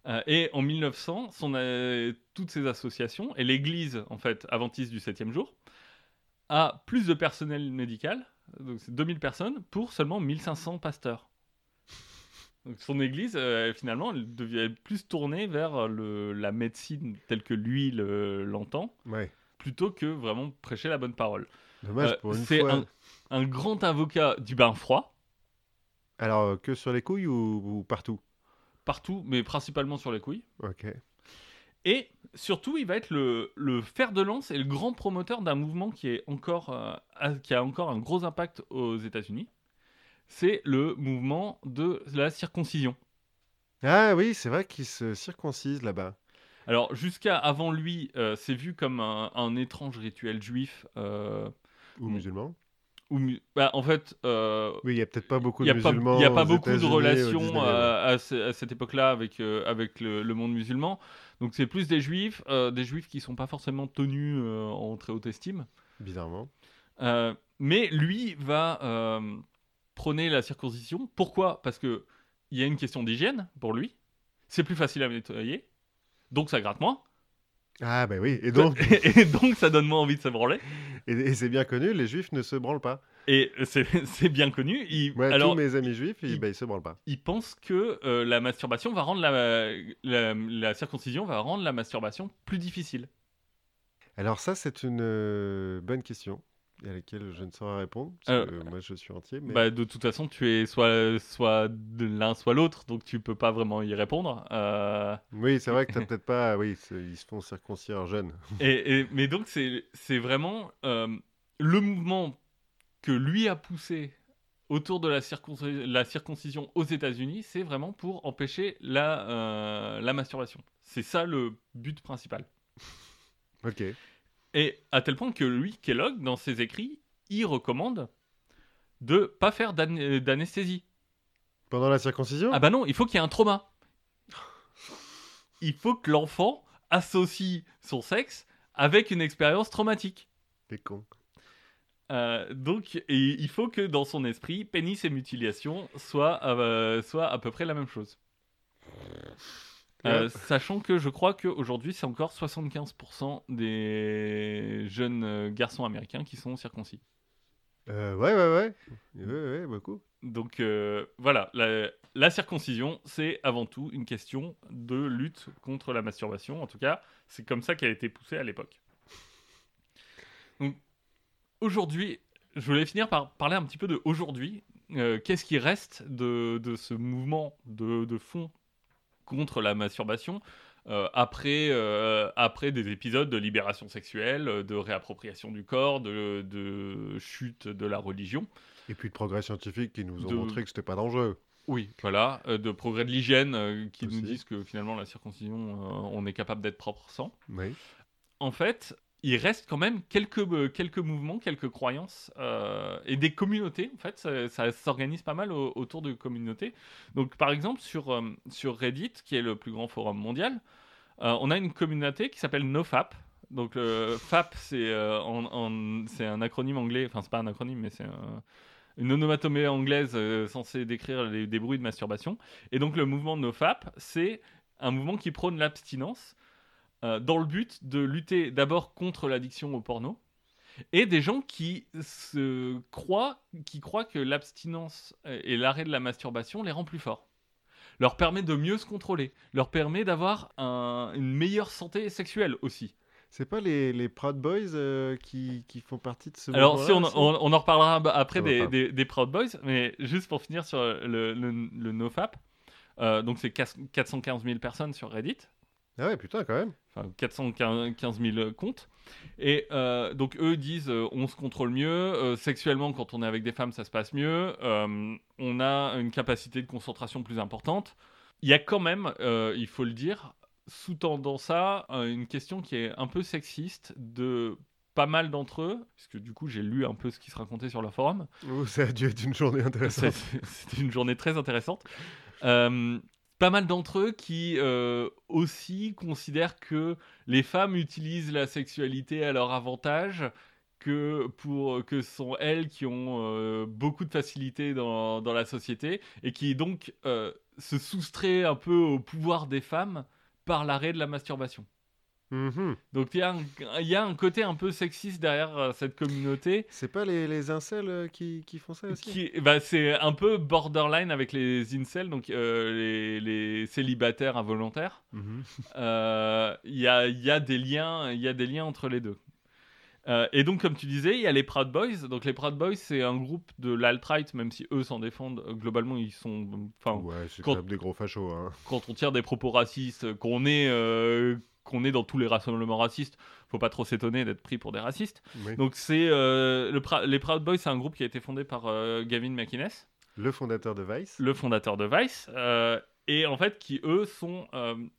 Euh, et en 1900, son, toutes ces associations et l'église en fait adventiste du 7e jour a plus de personnel médical, donc c'est 2000 personnes pour seulement 1500 pasteurs. Donc son église, euh, finalement, elle devient plus tournée vers le- la médecine telle que lui le- l'entend, Ouais. plutôt que vraiment prêcher la bonne parole. Dommage, Euh, pour une c'est fois. un- un grand avocat du bain froid, Alors, euh, que sur les couilles ou, ou partout? Partout, mais principalement sur les couilles. Ok. Et surtout, il va être le, le fer de lance et le grand promoteur d'un mouvement qui, est encore, euh, a, qui a encore un gros impact aux États-Unis. C'est le mouvement de la circoncision. Ah oui, c'est vrai qu'ils se circoncisent là-bas. Alors, jusqu'à avant lui, euh, c'est vu comme un, un étrange rituel juif. euh, Ou Mm. Bah, en fait, euh, Oui, il y a peut-être pas beaucoup de n'y musulmans. il y a pas beaucoup de relations 19e. euh, à, ce- à cette époque-là avec, euh, avec le, le monde musulman. Donc c'est plus des juifs, euh, des juifs qui sont pas forcément tenus en très haute estime. Bizarrement. Mais lui va prôner la circoncision. Pourquoi? Parce que il y a une question d'hygiène pour lui. C'est plus facile à nettoyer, donc ça gratte moins. Ah bah oui, et donc, et donc ça donne moins envie de se branler. et, et c'est bien connu, les juifs ne se branlent pas. Et c'est bien connu. Il- Moi, alors, tous mes amis juifs, ils, il- bah, ils se branlent pas. il pense que euh, la masturbation va rendre la, la, la circoncision va rendre la masturbation plus difficile. Alors ça, c'est une euh, bonne question à laquelle je ne saurais répondre, parce que moi je suis entier. Mais... Bah, de toute façon, tu es soit, soit l'un, soit l'autre, donc tu peux pas vraiment y répondre. Euh, Oui, c'est vrai que t'as peut-être pas... Oui, ils se font circoncire jeunes. et, et- mais donc, c'est vraiment euh, le mouvement que lui a poussé autour de la, circonci- la circoncision aux États-Unis, c'est vraiment pour empêcher la, euh, la masturbation. C'est ça le but principal. Ok. Et à tel point que lui, Kellogg, dans ses écrits, il recommande de pas faire d'an- d'anesthésie. Pendant la circoncision? Ah bah non, il faut qu'il y ait un trauma. Il faut que l'enfant associe son sexe avec une expérience traumatique. T'es con. Euh, donc, et il faut que dans son esprit, pénis et mutilation soient, euh, soient à peu près la même chose. Euh, sachant que je crois qu'aujourd'hui, c'est encore 75% des jeunes euh, garçons américains qui sont circoncis. Euh, ouais, ouais, ouais. Ouais, ouais, ouais, beaucoup. Donc euh, voilà, la, la circoncision, c'est avant tout une question de lutte contre la masturbation. En tout cas, c'est comme ça qu'elle a été poussée à l'époque. Donc aujourd'hui, je voulais finir par parler un petit peu de aujourd'hui. Euh, Qu'est-ce qui reste de, de ce mouvement de, de fond contre la masturbation euh, après, euh, après des épisodes de libération sexuelle, de réappropriation du corps, de, de chute de la religion Et puis de progrès scientifiques qui nous ont De- montré que c'était pas dangereux. Oui, voilà, euh, de progrès de l'hygiène qui Aussi. nous disent que finalement la circoncision, on est capable d'être propre sans. Oui. En fait, il reste quand même quelques, euh, quelques mouvements, quelques croyances euh, et des communautés. En fait, ça, s'organise pas mal au- autour de communautés. Donc, par exemple, sur, euh, sur Reddit, qui est le plus grand forum mondial, on a une communauté qui s'appelle NoFap. Donc, le FAP, c'est un acronyme anglais, enfin, c'est pas un acronyme, mais c'est un- une onomatopée anglaise censée décrire les- des bruits de masturbation. Et donc, le mouvement NoFap, c'est un mouvement qui prône l'abstinence euh, dans le but de lutter d'abord contre l'addiction au porno et des gens qui se croient, qui croient que l'abstinence et l'arrêt de la masturbation les rend plus forts, leur permet de mieux se contrôler, leur permet d'avoir un- une meilleure santé sexuelle aussi. C'est pas les, les Proud Boys euh, qui, qui font partie de ce Alors, si on, on- on en reparlera après des, des- des Proud Boys, mais juste pour finir sur le, le, le NoFap, euh, donc c'est 415 000 personnes sur Reddit, Ah ouais, putain, quand même. enfin 415 000 comptes. Et euh, donc eux disent euh, on se contrôle mieux, euh, sexuellement quand on est avec des femmes ça se passe mieux, euh, on a une capacité de concentration plus importante. Il y a quand même, il faut le dire, sous-tendant ça une question qui est un peu sexiste de pas mal d'entre eux, parce que du coup j'ai lu un peu ce qui se racontait sur le forum. Oh, ça a dû être une journée intéressante. C'était une journée très intéressante. Euh, pas mal d'entre eux qui euh, aussi considèrent que les femmes utilisent la sexualité à leur avantage, que pour que ce sont elles qui ont euh, beaucoup de facilité dans, dans, la société et qui donc se soustraient un peu au pouvoir des femmes par l'arrêt de la masturbation. Mhm. Donc il y, y, a un côté un peu sexiste derrière euh, cette communauté. C'est pas les, les incels euh, qui, qui, font ça aussi qui, bah, C'est un peu borderline avec les incels, donc euh, les, les, célibataires involontaires. Mhm. Il y, a, y, a, des liens, y a des liens entre les deux. et donc, comme tu disais, il y a les Proud Boys. Donc, les Proud Boys, c'est un groupe de l'alt-right, même si eux s'en défendent. Globalement, ils sont. Enfin, ouais, c'est quand des gros fachos. Hein. Quand on tire des propos racistes, qu'on est qu'on est dans tous les rassemblements racistes, faut pas trop s'étonner d'être pris pour des racistes. Donc c'est euh, le les Proud Boys, c'est un groupe qui a été fondé par euh, Gavin McInnes, le fondateur de Vice. Le fondateur de Vice. Euh, et en fait, qui eux sont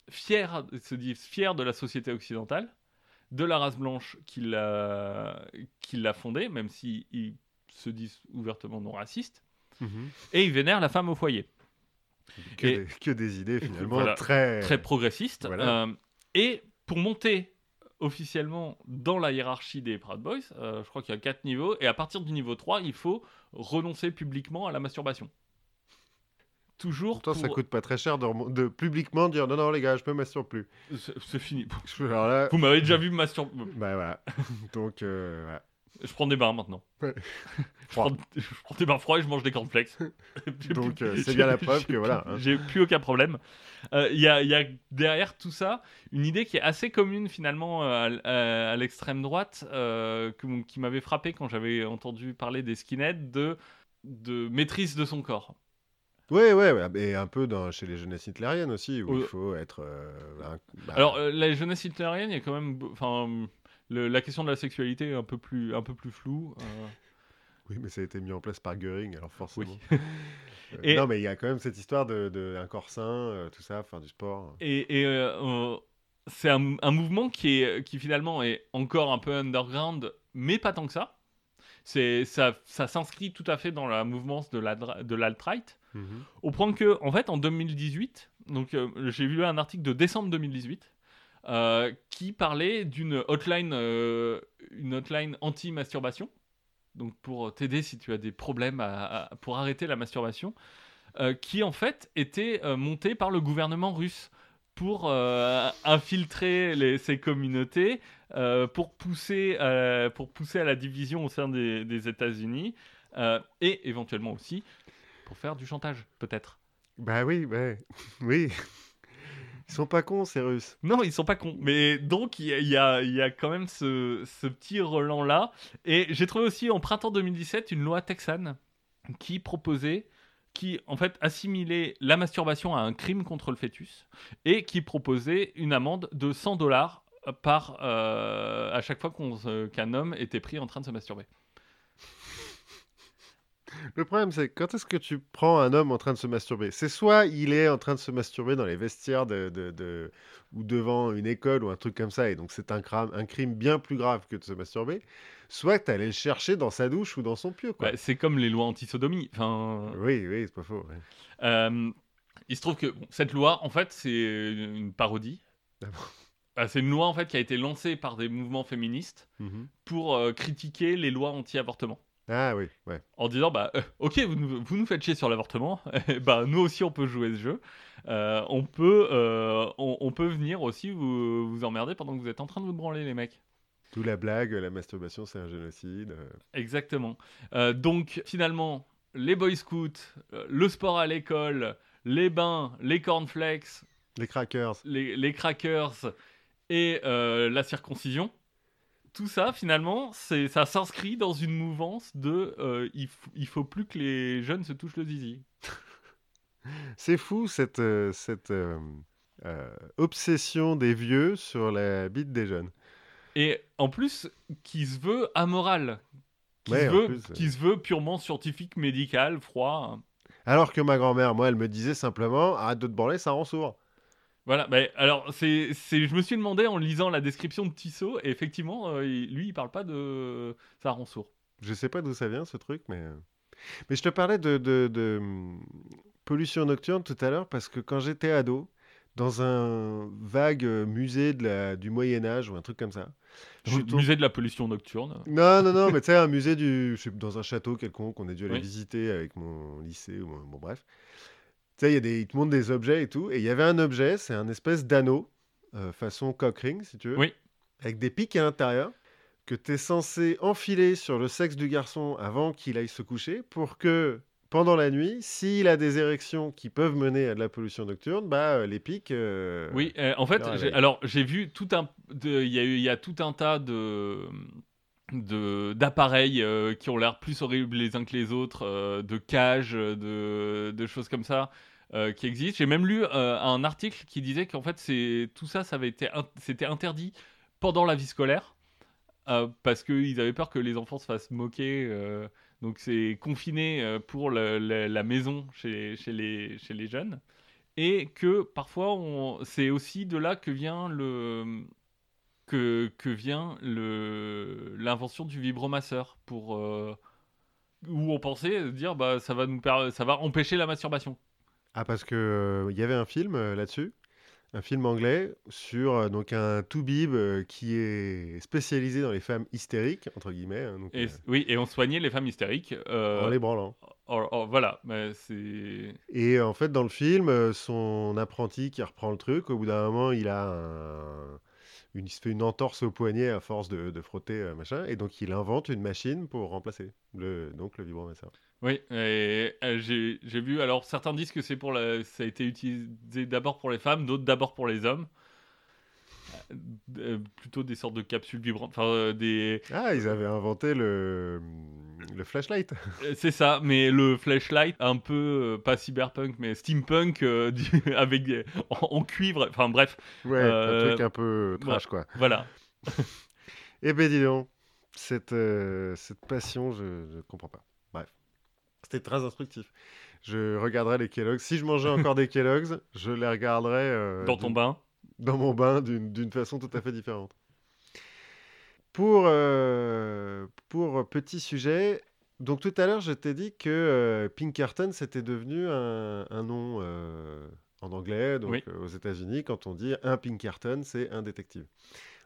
fiers, se disent fiers de la société occidentale, de la race blanche qui l'a, qui l'a fondée, même s'ils ils se disent ouvertement non racistes. Mhm. Et ils vénèrent la femme au foyer. Que, des, que des, idées finalement très très progressistes. Et pour monter officiellement dans la hiérarchie des Proud Boys, euh, je crois qu'il y a quatre niveaux, et à partir du niveau 3, il faut renoncer publiquement à la masturbation. Toujours. Pourtant, ça coûte pas très cher de, de, publiquement dire non, non, les gars, je me masturbe plus. C'est fini. Là... Vous m'avez déjà vu me masturber. bah voilà. Donc, euh, voilà. Je prends des bains maintenant. je, prends, des bains froids et je mange des cornflakes. Donc euh, c'est bien la preuve que voilà. Hein. J'ai plus aucun problème. Il euh, y, a, y, a, derrière tout ça une idée qui est assez commune finalement euh, à, l'extrême droite, qui m'avait frappé quand j'avais entendu parler des skinheads de, de maîtrise de son corps. Oui, ouais, ouais, et un peu dans, chez les jeunesses hitlériennes aussi, où il faut être. Bah, Alors, la jeunesse hitlérienne, il y a quand même. Enfin, la question de la sexualité est un peu plus, un peu plus floue. Euh. Oui, mais ça a été mis en place par Göring, alors forcément. Euh, non, mais il y a quand même cette histoire de, de corps sain, euh, tout ça, faire du sport. Et, c'est un, mouvement qui, est, qui finalement est encore un peu underground, mais pas tant que ça. C'est, ça, ça s'inscrit tout à fait dans la mouvance de, la, de l'alt-right, mhm. au point que, en fait, en 2018, donc j'ai vu un article de décembre 2018, euh, qui parlait d'une hotline, euh, hotline anti-masturbation. Donc pour t'aider si tu as des problèmes pour arrêter la masturbation, euh, qui en fait était montée par le gouvernement russe pour infiltrer ces communautés, pour, pousser, pour pousser à la division au sein des, des États-Unis, et éventuellement aussi pour faire du chantage, peut-être. Bah oui, bah, oui. Ils sont pas cons, ces Russes. Non, ils sont pas cons. Mais donc, il y a, y a, quand même ce, ce petit relan-là. Et j'ai trouvé aussi en printemps 2017 une loi texane qui proposait, qui en fait assimilait la masturbation à un crime contre le fœtus et qui proposait une amende de 100 dollars par euh, à chaque fois qu'un homme était pris en train de se masturber. Le problème, c'est quand est-ce que tu prends un homme en train de se masturber? C'est soit il est en train de se masturber dans les vestiaires de, de, ou devant une école ou un truc comme ça, et donc c'est un, un crime bien plus grave que de se masturber, soit tu allais le chercher dans sa douche ou dans son pieu. Bah, c'est comme les lois anti-sodomie. Enfin... Oui, oui, c'est pas faux. Euh, il se trouve que cette loi, en fait, c'est une parodie. Ah bah, c'est une loi en fait qui a été lancée par des mouvements féministes mmh pour euh, critiquer les lois anti-avortement. Ah oui, ouais. En disant, bah, euh, ok, vous nous, vous nous, faites chier sur l'avortement, bah, nous aussi on peut jouer ce jeu. Euh, on, peut, euh, on, peut venir aussi vous, vous emmerder pendant que vous êtes en train de vous branler, les mecs. Tout la blague, la masturbation, c'est un génocide. Exactement. donc, finalement, les boy scouts, le sport à l'école, les bains, les cornflakes, les crackers, les, les crackers et la circoncision tout ça, finalement, c'est, ça s'inscrit dans une mouvance de euh, il, il, faut plus que les jeunes se touchent le zizi. c'est fou cette, euh, cette euh, obsession des vieux sur la bite des jeunes. Et en plus, qui se veut amoral, qui, se, veut, qui se veut purement scientifique, médical, froid. Alors que ma grand-mère, moi, elle me disait simplement arrête de te branler, ça rend sourd. Voilà, bah, alors c'est, je me suis demandé en lisant la description de Tissot, et effectivement, euh, il- lui, il parle pas de ça rend sourd. Je sais pas d'où ça vient ce truc, mais. euh, Mais je te parlais de, de- de, hum, pollution nocturne tout à l'heure parce que quand j'étais ado, dans un vague euh, musée de la, du Moyen-Âge ou un truc comme ça, je suis Musée de la pollution nocturne. Non, non, non, mais tu sais, un musée du. Je sais, dans un château quelconque qu'on a dû aller Oui. visiter avec mon lycée, ou mon- bon, bref. Tu sais, il y a des... ils te montrent des objets et tout. Et il y avait un objet, c'est un espèce d'anneau, euh, façon cock ring, si tu veux. Oui. Avec des pics à l'intérieur, que tu es censé enfiler sur le sexe du garçon avant qu'il aille se coucher, pour que, pendant la nuit, s'il a des érections qui peuvent mener à de la pollution nocturne, bah, euh, les pics. euh, Oui, euh, en fait, alors j'ai vu tout un, il y a eu, il y a tout un tas de d'appareils euh, qui ont l'air plus horribles les uns que les autres, euh, de cages, de, de choses comme ça euh, qui existent. J'ai même lu euh, un article qui disait qu'en fait c'est tout ça, ça avait été, c'était interdit pendant la vie scolaire euh, parce qu'ils avaient peur que les enfants se fassent moquer. euh, donc c'est confiné euh, pour la maison chez, chez, les, chez les jeunes et que parfois c'est aussi de là que vient le que, que vient l'invention du vibromasseur pour euh, où on pensait dire bah ça va nous ça va empêcher la masturbation. Ah, parce que euh, il y avait un film euh, là-dessus, un film anglais sur euh, donc un toubib euh, qui est spécialisé dans les femmes hystériques entre guillemets, hein, donc, Et euh, oui et on soignait les femmes hystériques. euh, en les branlant. oh, oh, voilà, mais c'est Et en fait, dans le film, euh, son apprenti qui reprend le truc, au bout d'un moment, il a un- une, il se fait une entorse au poignet à force de, de frotter euh, machin, et donc il invente une machine pour remplacer le donc le vibromasseur. Oui, euh, j'ai j'ai vu. Alors, certains disent que c'est pour la, ça a été utilisé d'abord pour les femmes, d'autres d'abord pour les hommes. Euh, plutôt des sortes de capsules vibrantes. Enfin, euh, des. Ah, ils avaient inventé le le flashlight. euh, C'est ça, mais le flashlight, un peu, euh, pas cyberpunk, mais steampunk, du- avec des- en, en cuivre. Enfin, bref, Ouais, un truc un peu trash quoi. voilà. Eh ben dis donc, cette, cette passion, je ne comprends pas. Bref, c'était très instructif. Je regarderai les Kellogg's. Si je mangeais encore des Kellogg's, je les regarderais euh, Dans ton bain. Dans mon bain d'une façon tout à fait différente. Pour, euh, pour petit sujet, donc tout à l'heure, je t'ai dit que euh, Pinkerton, c'était devenu un, un nom euh, en anglais, donc Oui. aux États-Unis, quand on dit un Pinkerton, c'est un détective.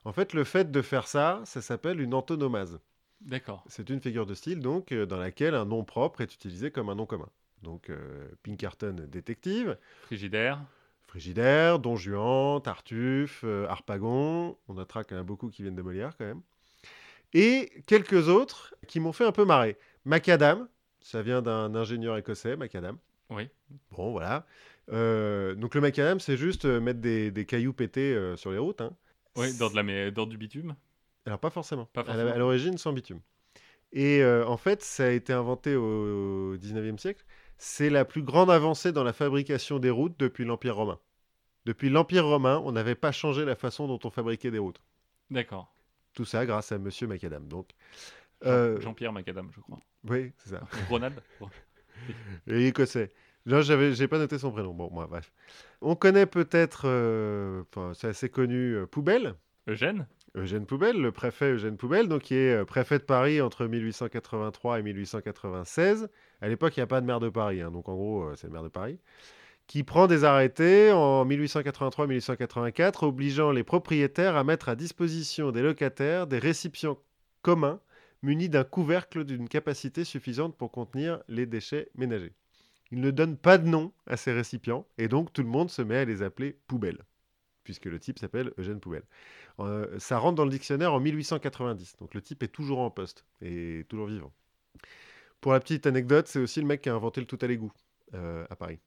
En fait, le fait de faire ça, ça s'appelle une antonomase. D'accord. C'est une figure de style donc dans laquelle un nom propre est utilisé comme un nom commun. Donc Pinkerton détective, Frigidaire. Frigidaire, Don Juan, Tartuffe, euh, Harpagon. On notera qu'il y en a beaucoup qui viennent de Molière quand même. Et quelques autres qui m'ont fait un peu marrer. Macadam, ça vient d'un ingénieur écossais, Macadam. Oui. Bon, voilà. Euh, donc le macadam, c'est juste euh, mettre des, des cailloux pétés euh, sur les routes. hein. Oui, dans, de la, mais dans du bitume. Alors pas forcément. Pas forcément. À l'origine, sans bitume. Et euh, en fait, ça a été inventé au 19e siècle. C'est la plus grande avancée dans la fabrication des routes depuis l'Empire romain. Depuis l'Empire romain, on n'avait pas changé la façon dont on fabriquait des routes. D'accord. Tout ça grâce à Monsieur Macadam. Donc, euh, Jean-Pierre Macadam, je crois. oui, c'est ça. Ronald. Et écossais. Là, j'avais, j'ai pas noté son prénom. Bon, moi, bref. On connaît peut-être, euh, c'est assez connu, euh, Poubelle. Eugène. Eugène Poubelle, le préfet Eugène Poubelle, donc qui est euh, préfet de Paris entre 1883 et 1896. À l'époque, il n'y a pas de maire de Paris, hein, donc en gros, euh, c'est le maire de Paris, qui prend des arrêtés en 1883-1884, obligeant les propriétaires à mettre à disposition des locataires des récipients communs munis d'un couvercle d'une capacité suffisante pour contenir les déchets ménagers. Il ne donne pas de nom à ces récipients, et donc tout le monde se met à les appeler poubelles, puisque le type s'appelle Eugène Poubelle. Euh, ça rentre dans le dictionnaire en 1890. Donc le type est toujours en poste et toujours vivant. Pour la petite anecdote, c'est aussi le mec qui a inventé le tout à l'égout euh, à Paris.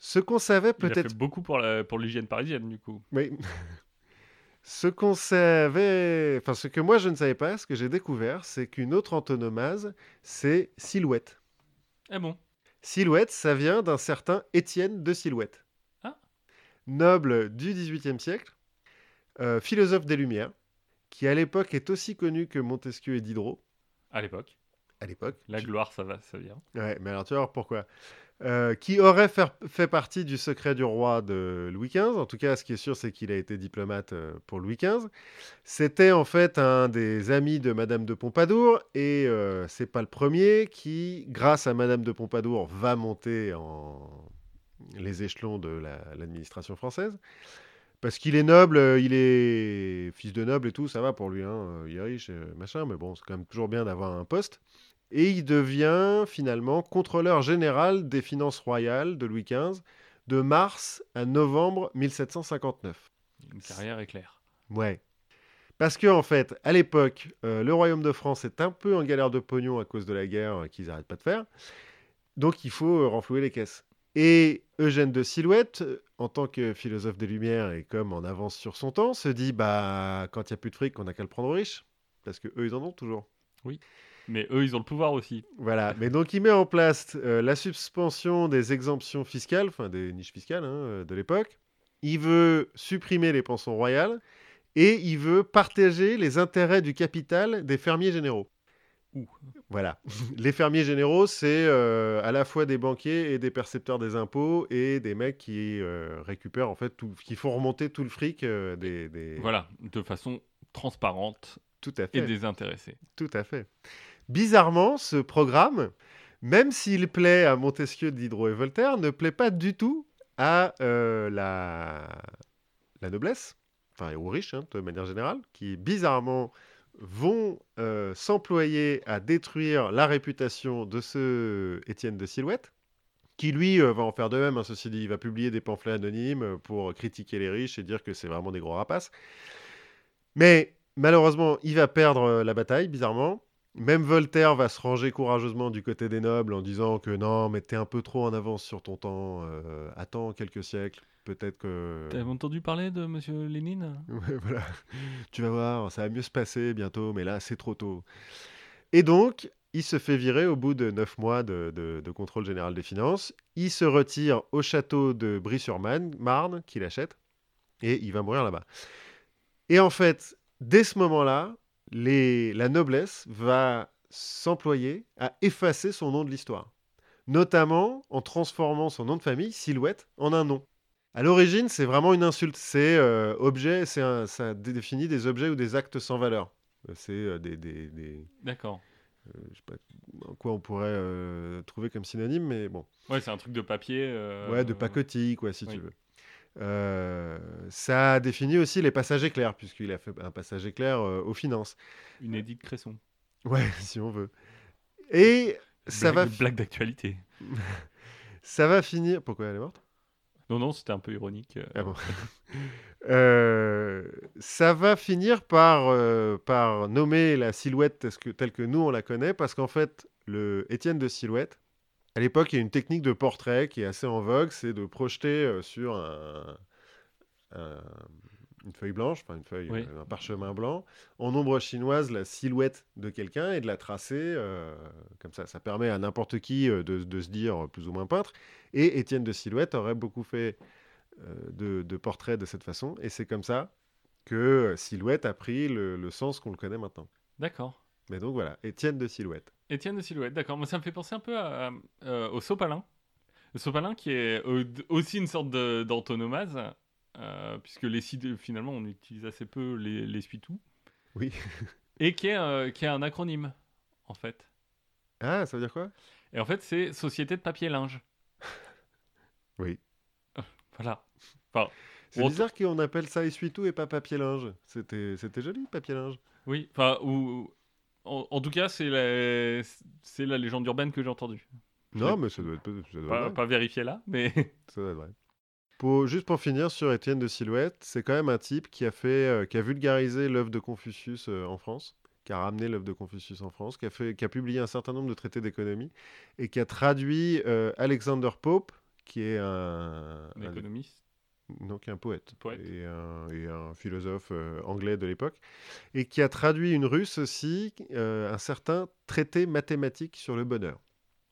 Ce qu'on savait Il a peut-être. fait beaucoup pour l'hygiène parisienne, du coup. Oui. ce qu'on savait. Enfin, ce que moi je ne savais pas, ce que j'ai découvert, c'est qu'une autre antonomase, c'est silhouette. Ah bon? Silhouette, ça vient d'un certain Étienne de Silhouette. Ah. Noble du XVIIIe siècle, euh, philosophe des Lumières, qui à l'époque est aussi connu que Montesquieu et Diderot, À l'époque. À l'époque. La gloire, ça va, ça vient. Ouais, mais alors tu vas voir pourquoi. euh, qui aurait faire- fait partie du secret du roi de Louis XV. En tout cas, ce qui est sûr, c'est qu'il a été diplomate euh, pour Louis XV. C'était en fait un des amis de Madame de Pompadour, et euh, c'est pas le premier qui, grâce à Madame de Pompadour, va monter en les échelons de la- l'administration française. Parce qu'il est noble, euh, il est fils de noble et tout, ça va pour lui, hein, il est riche, machin, mais bon, c'est quand même toujours bien d'avoir un poste. Et il devient finalement contrôleur général des finances royales de Louis XV de mars à novembre 1759. Une carrière éclair. Ouais. Parce que en fait, à l'époque, euh, le royaume de France est un peu en galère de pognon à cause de la guerre euh, qu'ils n'arrêtent pas de faire. Donc il faut euh, renflouer les caisses. Et Eugène de Silhouette, en tant que philosophe des Lumières et comme en avance sur son temps, se dit bah quand il n'y a plus de fric, on n'a qu'à le prendre aux riches. Parce que eux, ils en ont toujours. Mais eux, ils ont le pouvoir aussi. Voilà, mais donc il met en place euh, la suspension des exemptions fiscales, enfin des niches fiscales hein, euh, de l'époque. Il veut supprimer les pensions royales et il veut partager les intérêts du capital des fermiers généraux. Ouh. Voilà, les fermiers généraux, c'est euh, à la fois des banquiers et des percepteurs des impôts et des mecs qui euh, récupèrent en fait tout, qui font remonter tout le fric des, des- Voilà, de façon transparente Tout à et fait. désintéressée. Tout à fait. Bizarrement, ce programme, même s'il plaît à Montesquieu, Diderot et Voltaire, ne plaît pas du tout à euh, la... noblesse, enfin aux riches hein, de manière générale, qui bizarrement vont euh, s'employer à détruire la réputation de ce Étienne de Silhouette, qui lui euh, va en faire de même, hein, ceci dit, il va publier des pamphlets anonymes pour critiquer les riches et dire que c'est vraiment des gros rapaces. Mais malheureusement, il va perdre la bataille, bizarrement. Même Voltaire va se ranger courageusement du côté des nobles en disant que non, mais t'es un peu trop en avance sur ton temps, euh, attends quelques siècles, peut-être que... T'avais entendu parler de Monsieur Lénine? Ouais, voilà. Tu vas voir, ça va mieux se passer bientôt, mais là, c'est trop tôt. Et donc, il se fait virer au bout de neuf mois de, de- de contrôle général des finances. Il se retire au château de Brie-sur-Marne, Marne, qu'il achète, et il va mourir là-bas. Et en fait, dès ce moment-là, les- la noblesse va s'employer à effacer son nom de l'histoire, notamment en transformant son nom de famille, Silhouette, en un nom. À l'origine, c'est vraiment une insulte. C'est euh, objet, c'est un- ça dé- définit des objets ou des actes sans valeur. Euh, C'est euh, des, des- des- D'accord. euh, je sais pas quoi on pourrait euh, trouver comme synonyme, mais bon, Ouais, c'est un truc de papier. euh, ouais, de pacotille, quoi, si oui. tu veux. Euh, ça définit aussi les passages éclairs, puisqu'il a fait un passage éclair euh, aux finances. Une édite Cresson. Ouais, si on veut. Et ça va, Blague, blague d'actualité. ça va finir. Pourquoi elle est morte? Non, non, c'était un peu ironique. euh. Ah bon. Euh, ça va finir par, par nommer la silhouette telle que, telle que nous on la connaît, parce qu'en fait, le Étienne de Silhouette, à l'époque, il y a une technique de portrait qui est assez en vogue, c'est de projeter sur un, un- une feuille blanche, enfin une feuille, Oui. euh, un parchemin blanc, en ombre chinoise, la silhouette de quelqu'un et de la tracer euh, comme ça. Ça permet à n'importe qui de, de se dire plus ou moins peintre. Et Étienne de Silhouette aurait beaucoup fait euh, de, de portraits de cette façon. Et c'est comme ça que Silhouette a pris le, le sens qu'on le connaît maintenant. D'accord. Mais donc voilà, Étienne de Silhouette. Étienne de Silhouette, d'accord. Moi, ça me fait penser un peu à- euh, au sopalin. Le sopalin qui est aussi une sorte d'antonomase, euh, puisque les finalement, on utilise assez peu les, les suitou. Oui. Et qui est, euh, qui est un acronyme, en fait. Ah, ça veut dire quoi? Et en fait, c'est Société de papier linge. Oui. Voilà. Enfin, C'est bizarre qu'on appelle ça essuie-tout et pas papier linge. C'était c'était joli, papier linge. oui. Enfin, ou, en, en tout cas, c'est la, c'est la légende urbaine que j'ai entendue. Non, mais ça doit être, ça doit être Pas, vrai. pas vérifié là, mais Ça doit être vrai. Pour, juste pour finir sur Étienne de Silhouette, c'est quand même un type qui a, fait, euh, qui a vulgarisé l'œuvre de Confucius euh, en France, qui a ramené l'œuvre de Confucius en France, qui a, fait, qui a publié un certain nombre de traités d'économie et qui a traduit euh, Alexander Pope, qui est un un- économiste. Est un poète, Poète. Et, un, et un philosophe euh, anglais de l'époque, et qui a traduit une russe aussi, euh, un certain traité mathématique sur le bonheur,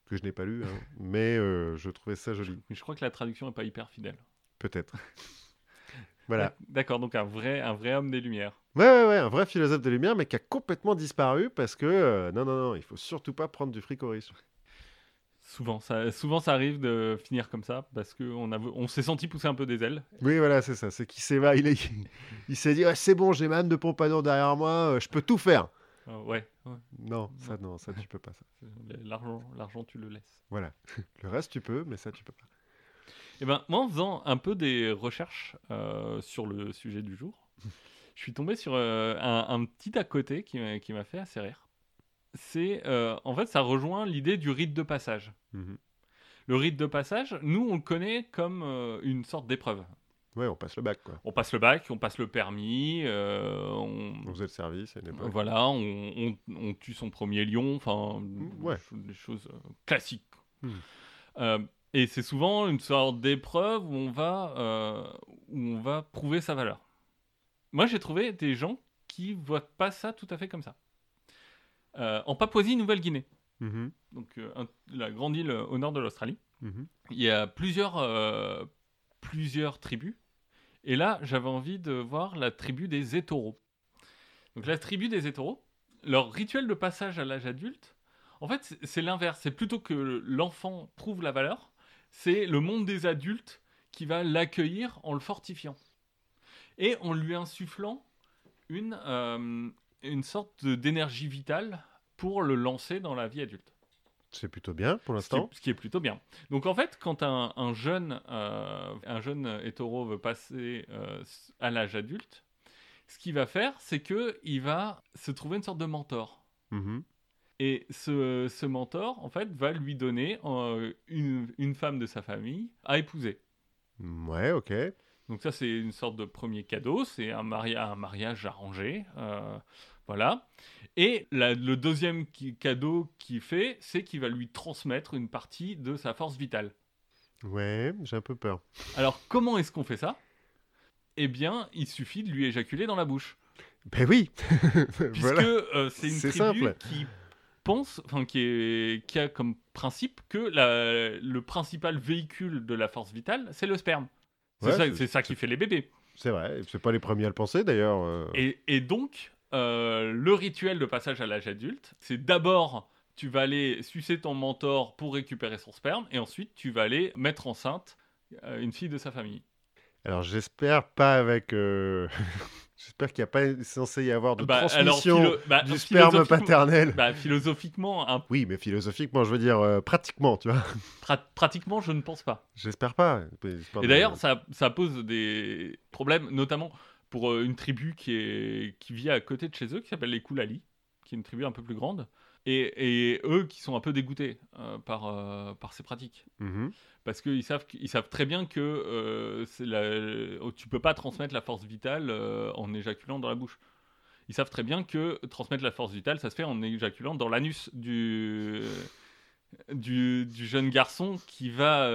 que je n'ai pas lu, hein, mais euh, je trouvais ça joli, Mais je crois que la traduction n'est pas hyper fidèle. peut-être. voilà. D'accord, donc un vrai, un vrai homme des Lumières. Ouais, ouais, ouais, un vrai philosophe des Lumières, mais qui a complètement disparu parce que, non, non, non, il faut surtout pas prendre du fric riches. Souvent ça, souvent, ça arrive de finir comme ça parce qu'on on s'est senti pousser un peu des ailes. Oui, voilà, c'est ça. C'est qu'il s'est il, est... il s'est dit c'est bon, j'ai même de pompadour derrière moi, je peux tout faire. ouais, Non, ça, non, ça, tu peux pas. L'argent, l'argent, tu le laisses. Voilà. Le reste, tu peux, mais ça, tu peux pas. Eh ben, moi, en faisant un peu des recherches sur le sujet du jour, je suis tombé sur un, un, petit à côté qui m'a fait assez rire c'est euh, en fait ça rejoint l'idée du rite de passage. Mhm. Le rite de passage, nous on le connaît comme euh, une sorte d'épreuve. Ouais, on passe le bac quoi. On passe le bac, on passe le permis, euh, on... on faisait le service à. Voilà, on, on, tue son premier lion, enfin mm, ouais. des choses classiques. Mm. et c'est souvent une sorte d'épreuve où on va où on va prouver sa valeur. Moi j'ai trouvé des gens qui voient pas ça tout à fait comme ça. Euh, en Papouasie-Nouvelle-Guinée. Mhm. Donc euh, la grande île au nord de l'Australie. Mhm. Il y a plusieurs, euh, plusieurs tribus. Et là, j'avais envie de voir la tribu des Étoros. Donc la tribu des Étoros, leur rituel de passage à l'âge adulte, en fait, c'est l'inverse. C'est plutôt que l'enfant prouve la valeur, c'est le monde des adultes qui va l'accueillir en le fortifiant. Et en lui insufflant une, une sorte d'énergie vitale pour le lancer dans la vie adulte. C'est plutôt bien pour l'instant. Ce, qui est plutôt bien. Donc en fait, quand un, jeune, euh, un jeune hétéro veut passer euh, à l'âge adulte, ce qu'il va faire, c'est que il va se trouver une sorte de mentor. Mm-hmm. Et ce, ce, mentor, en fait, va lui donner euh, une, une, femme de sa famille à épouser. Ouais, ok. Donc ça, c'est une sorte de premier cadeau. C'est un, un mariage arrangé. Voilà. Et le deuxième cadeau qu'il fait, c'est qu'il va lui transmettre une partie de sa force vitale. Ouais, j'ai un peu peur. Alors, comment est-ce qu'on fait ça? Eh bien, il suffit de lui éjaculer dans la bouche. Ben oui Puisque euh, c'est une tribu qui pense, enfin, qui, qui, a comme principe que le principal véhicule de la force vitale, c'est le sperme. C'est ça, qui fait les bébés. C'est vrai, c'est pas les premiers à le penser d'ailleurs. Euh. Et, et, donc, euh, le rituel de passage à l'âge adulte, c'est d'abord tu vas aller sucer ton mentor pour récupérer son sperme, et ensuite tu vas aller mettre enceinte euh, une fille de sa famille. Alors j'espère pas avec. Euh, j'espère qu'il n'y a pas censé y avoir de bah, transmission bah, du sperme paternel. Bah, philosophiquement. Un... Oui, mais philosophiquement, je veux dire pratiquement, tu vois. pratiquement, je ne pense pas. J'espère pas. Et d'ailleurs, ça, ça, pose des problèmes, notamment pour euh, une tribu qui, est, qui vit à côté de chez eux, qui s'appelle les Koulali, qui est une tribu un peu plus grande. Et, et eux qui sont un peu dégoûtés euh, par, euh, par ces pratiques. Mhm. Parce qu'ils savent, ils savent très bien que c'est la, oh, tu peux pas transmettre la force vitale en éjaculant dans la bouche. Ils savent très bien que transmettre la force vitale, ça se fait en éjaculant dans l'anus du, du, du, jeune garçon qui va,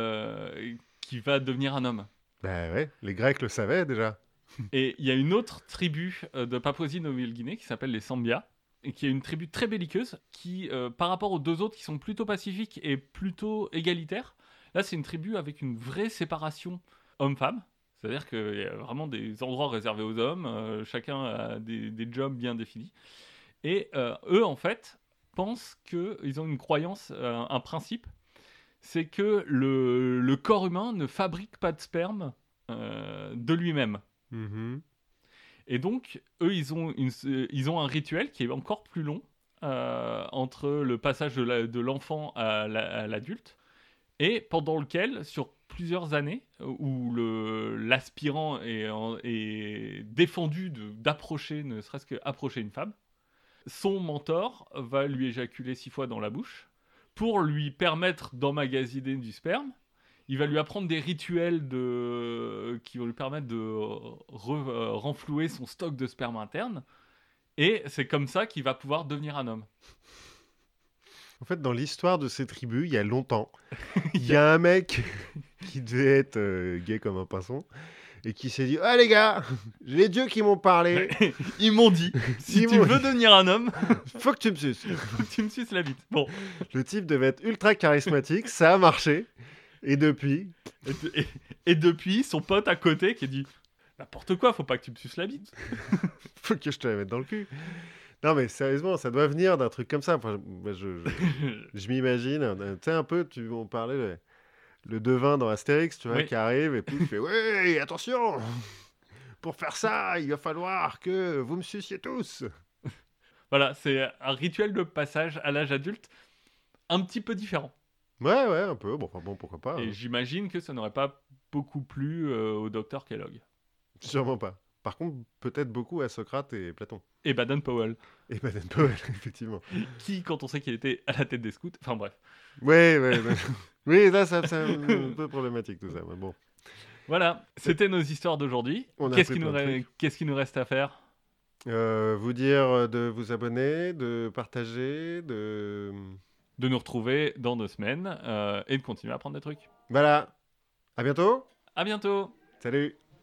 qui va devenir un homme. Ben ouais, les Grecs le savaient déjà. Et il y a une autre tribu euh, de Papouasie-Nouvelle-Guinée qui s'appelle les Sambia, et qui est une tribu très belliqueuse, qui, euh, par rapport aux deux autres qui sont plutôt pacifiques et plutôt égalitaires, là c'est une tribu avec une vraie séparation homme-femme. C'est-à-dire qu'il y a vraiment des endroits réservés aux hommes, euh, chacun a des, jobs bien définis. Et eux, en fait, pensent qu'ils ont une croyance, un principe, c'est que le, le, corps humain ne fabrique pas de sperme de lui-même. Mhm. Et donc, eux, ils ont, une, ils ont un rituel qui est encore plus long euh, entre le passage de l'enfant à l'adulte, et pendant lequel, sur plusieurs années, où l'aspirant est, est, défendu d'approcher, ne serait-ce qu'approcher une femme, son mentor va lui éjaculer six fois dans la bouche pour lui permettre d'emmagasiner du sperme il va lui apprendre des rituels de... qui vont lui permettre de euh, renflouer son stock de sperme interne. Et c'est comme ça qu'il va pouvoir devenir un homme. En fait, dans l'histoire de ces tribus, il y a longtemps, il y a un mec qui devait être euh, gay comme un poisson et qui s'est dit Ah les gars, j'ai les dieux qui m'ont parlé. Ils m'ont dit Si tu veux devenir un homme, faut que tu me suces. faut que tu me suces la bite. Bon. Le type devait être ultra charismatique, ça a marché. Et depuis et, depuis, son pote à côté qui dit N'importe quoi, faut pas que tu me suces la bite. faut que je te la mette dans le cul. Non, mais sérieusement, ça doit venir d'un truc comme ça. Enfin, je, je, je m'imagine, euh, tu sais, un peu, tu, on parlait le, le devin dans Astérix, tu vois, Oui. qui arrive et puis il fait Ouais, attention Pour faire ça, il va falloir que vous me suciez tous. Voilà, c'est un rituel de passage à l'âge adulte un petit peu différent. Ouais, ouais, un peu. Bon, enfin, bon pourquoi pas. Et hein. j'imagine que ça n'aurait pas beaucoup plu euh, au docteur Kellogg. Sûrement pas. Par contre, peut-être beaucoup à Socrate et Platon. Et Baden Powell, Et Baden Powell, effectivement. qui, quand on sait qu'il était à la tête des scouts, enfin bref. Ouais, ouais. ouais. oui, là, ça, c'est un peu problématique tout ça. Mais bon. Voilà, c'était nos histoires d'aujourd'hui. Qu'est-ce qui, nous qui reste à faire? Euh, vous dire de vous abonner, de partager, de. De nous retrouver dans deux semaines euh, et de continuer à apprendre des trucs. Voilà. À bientôt. À bientôt Salut.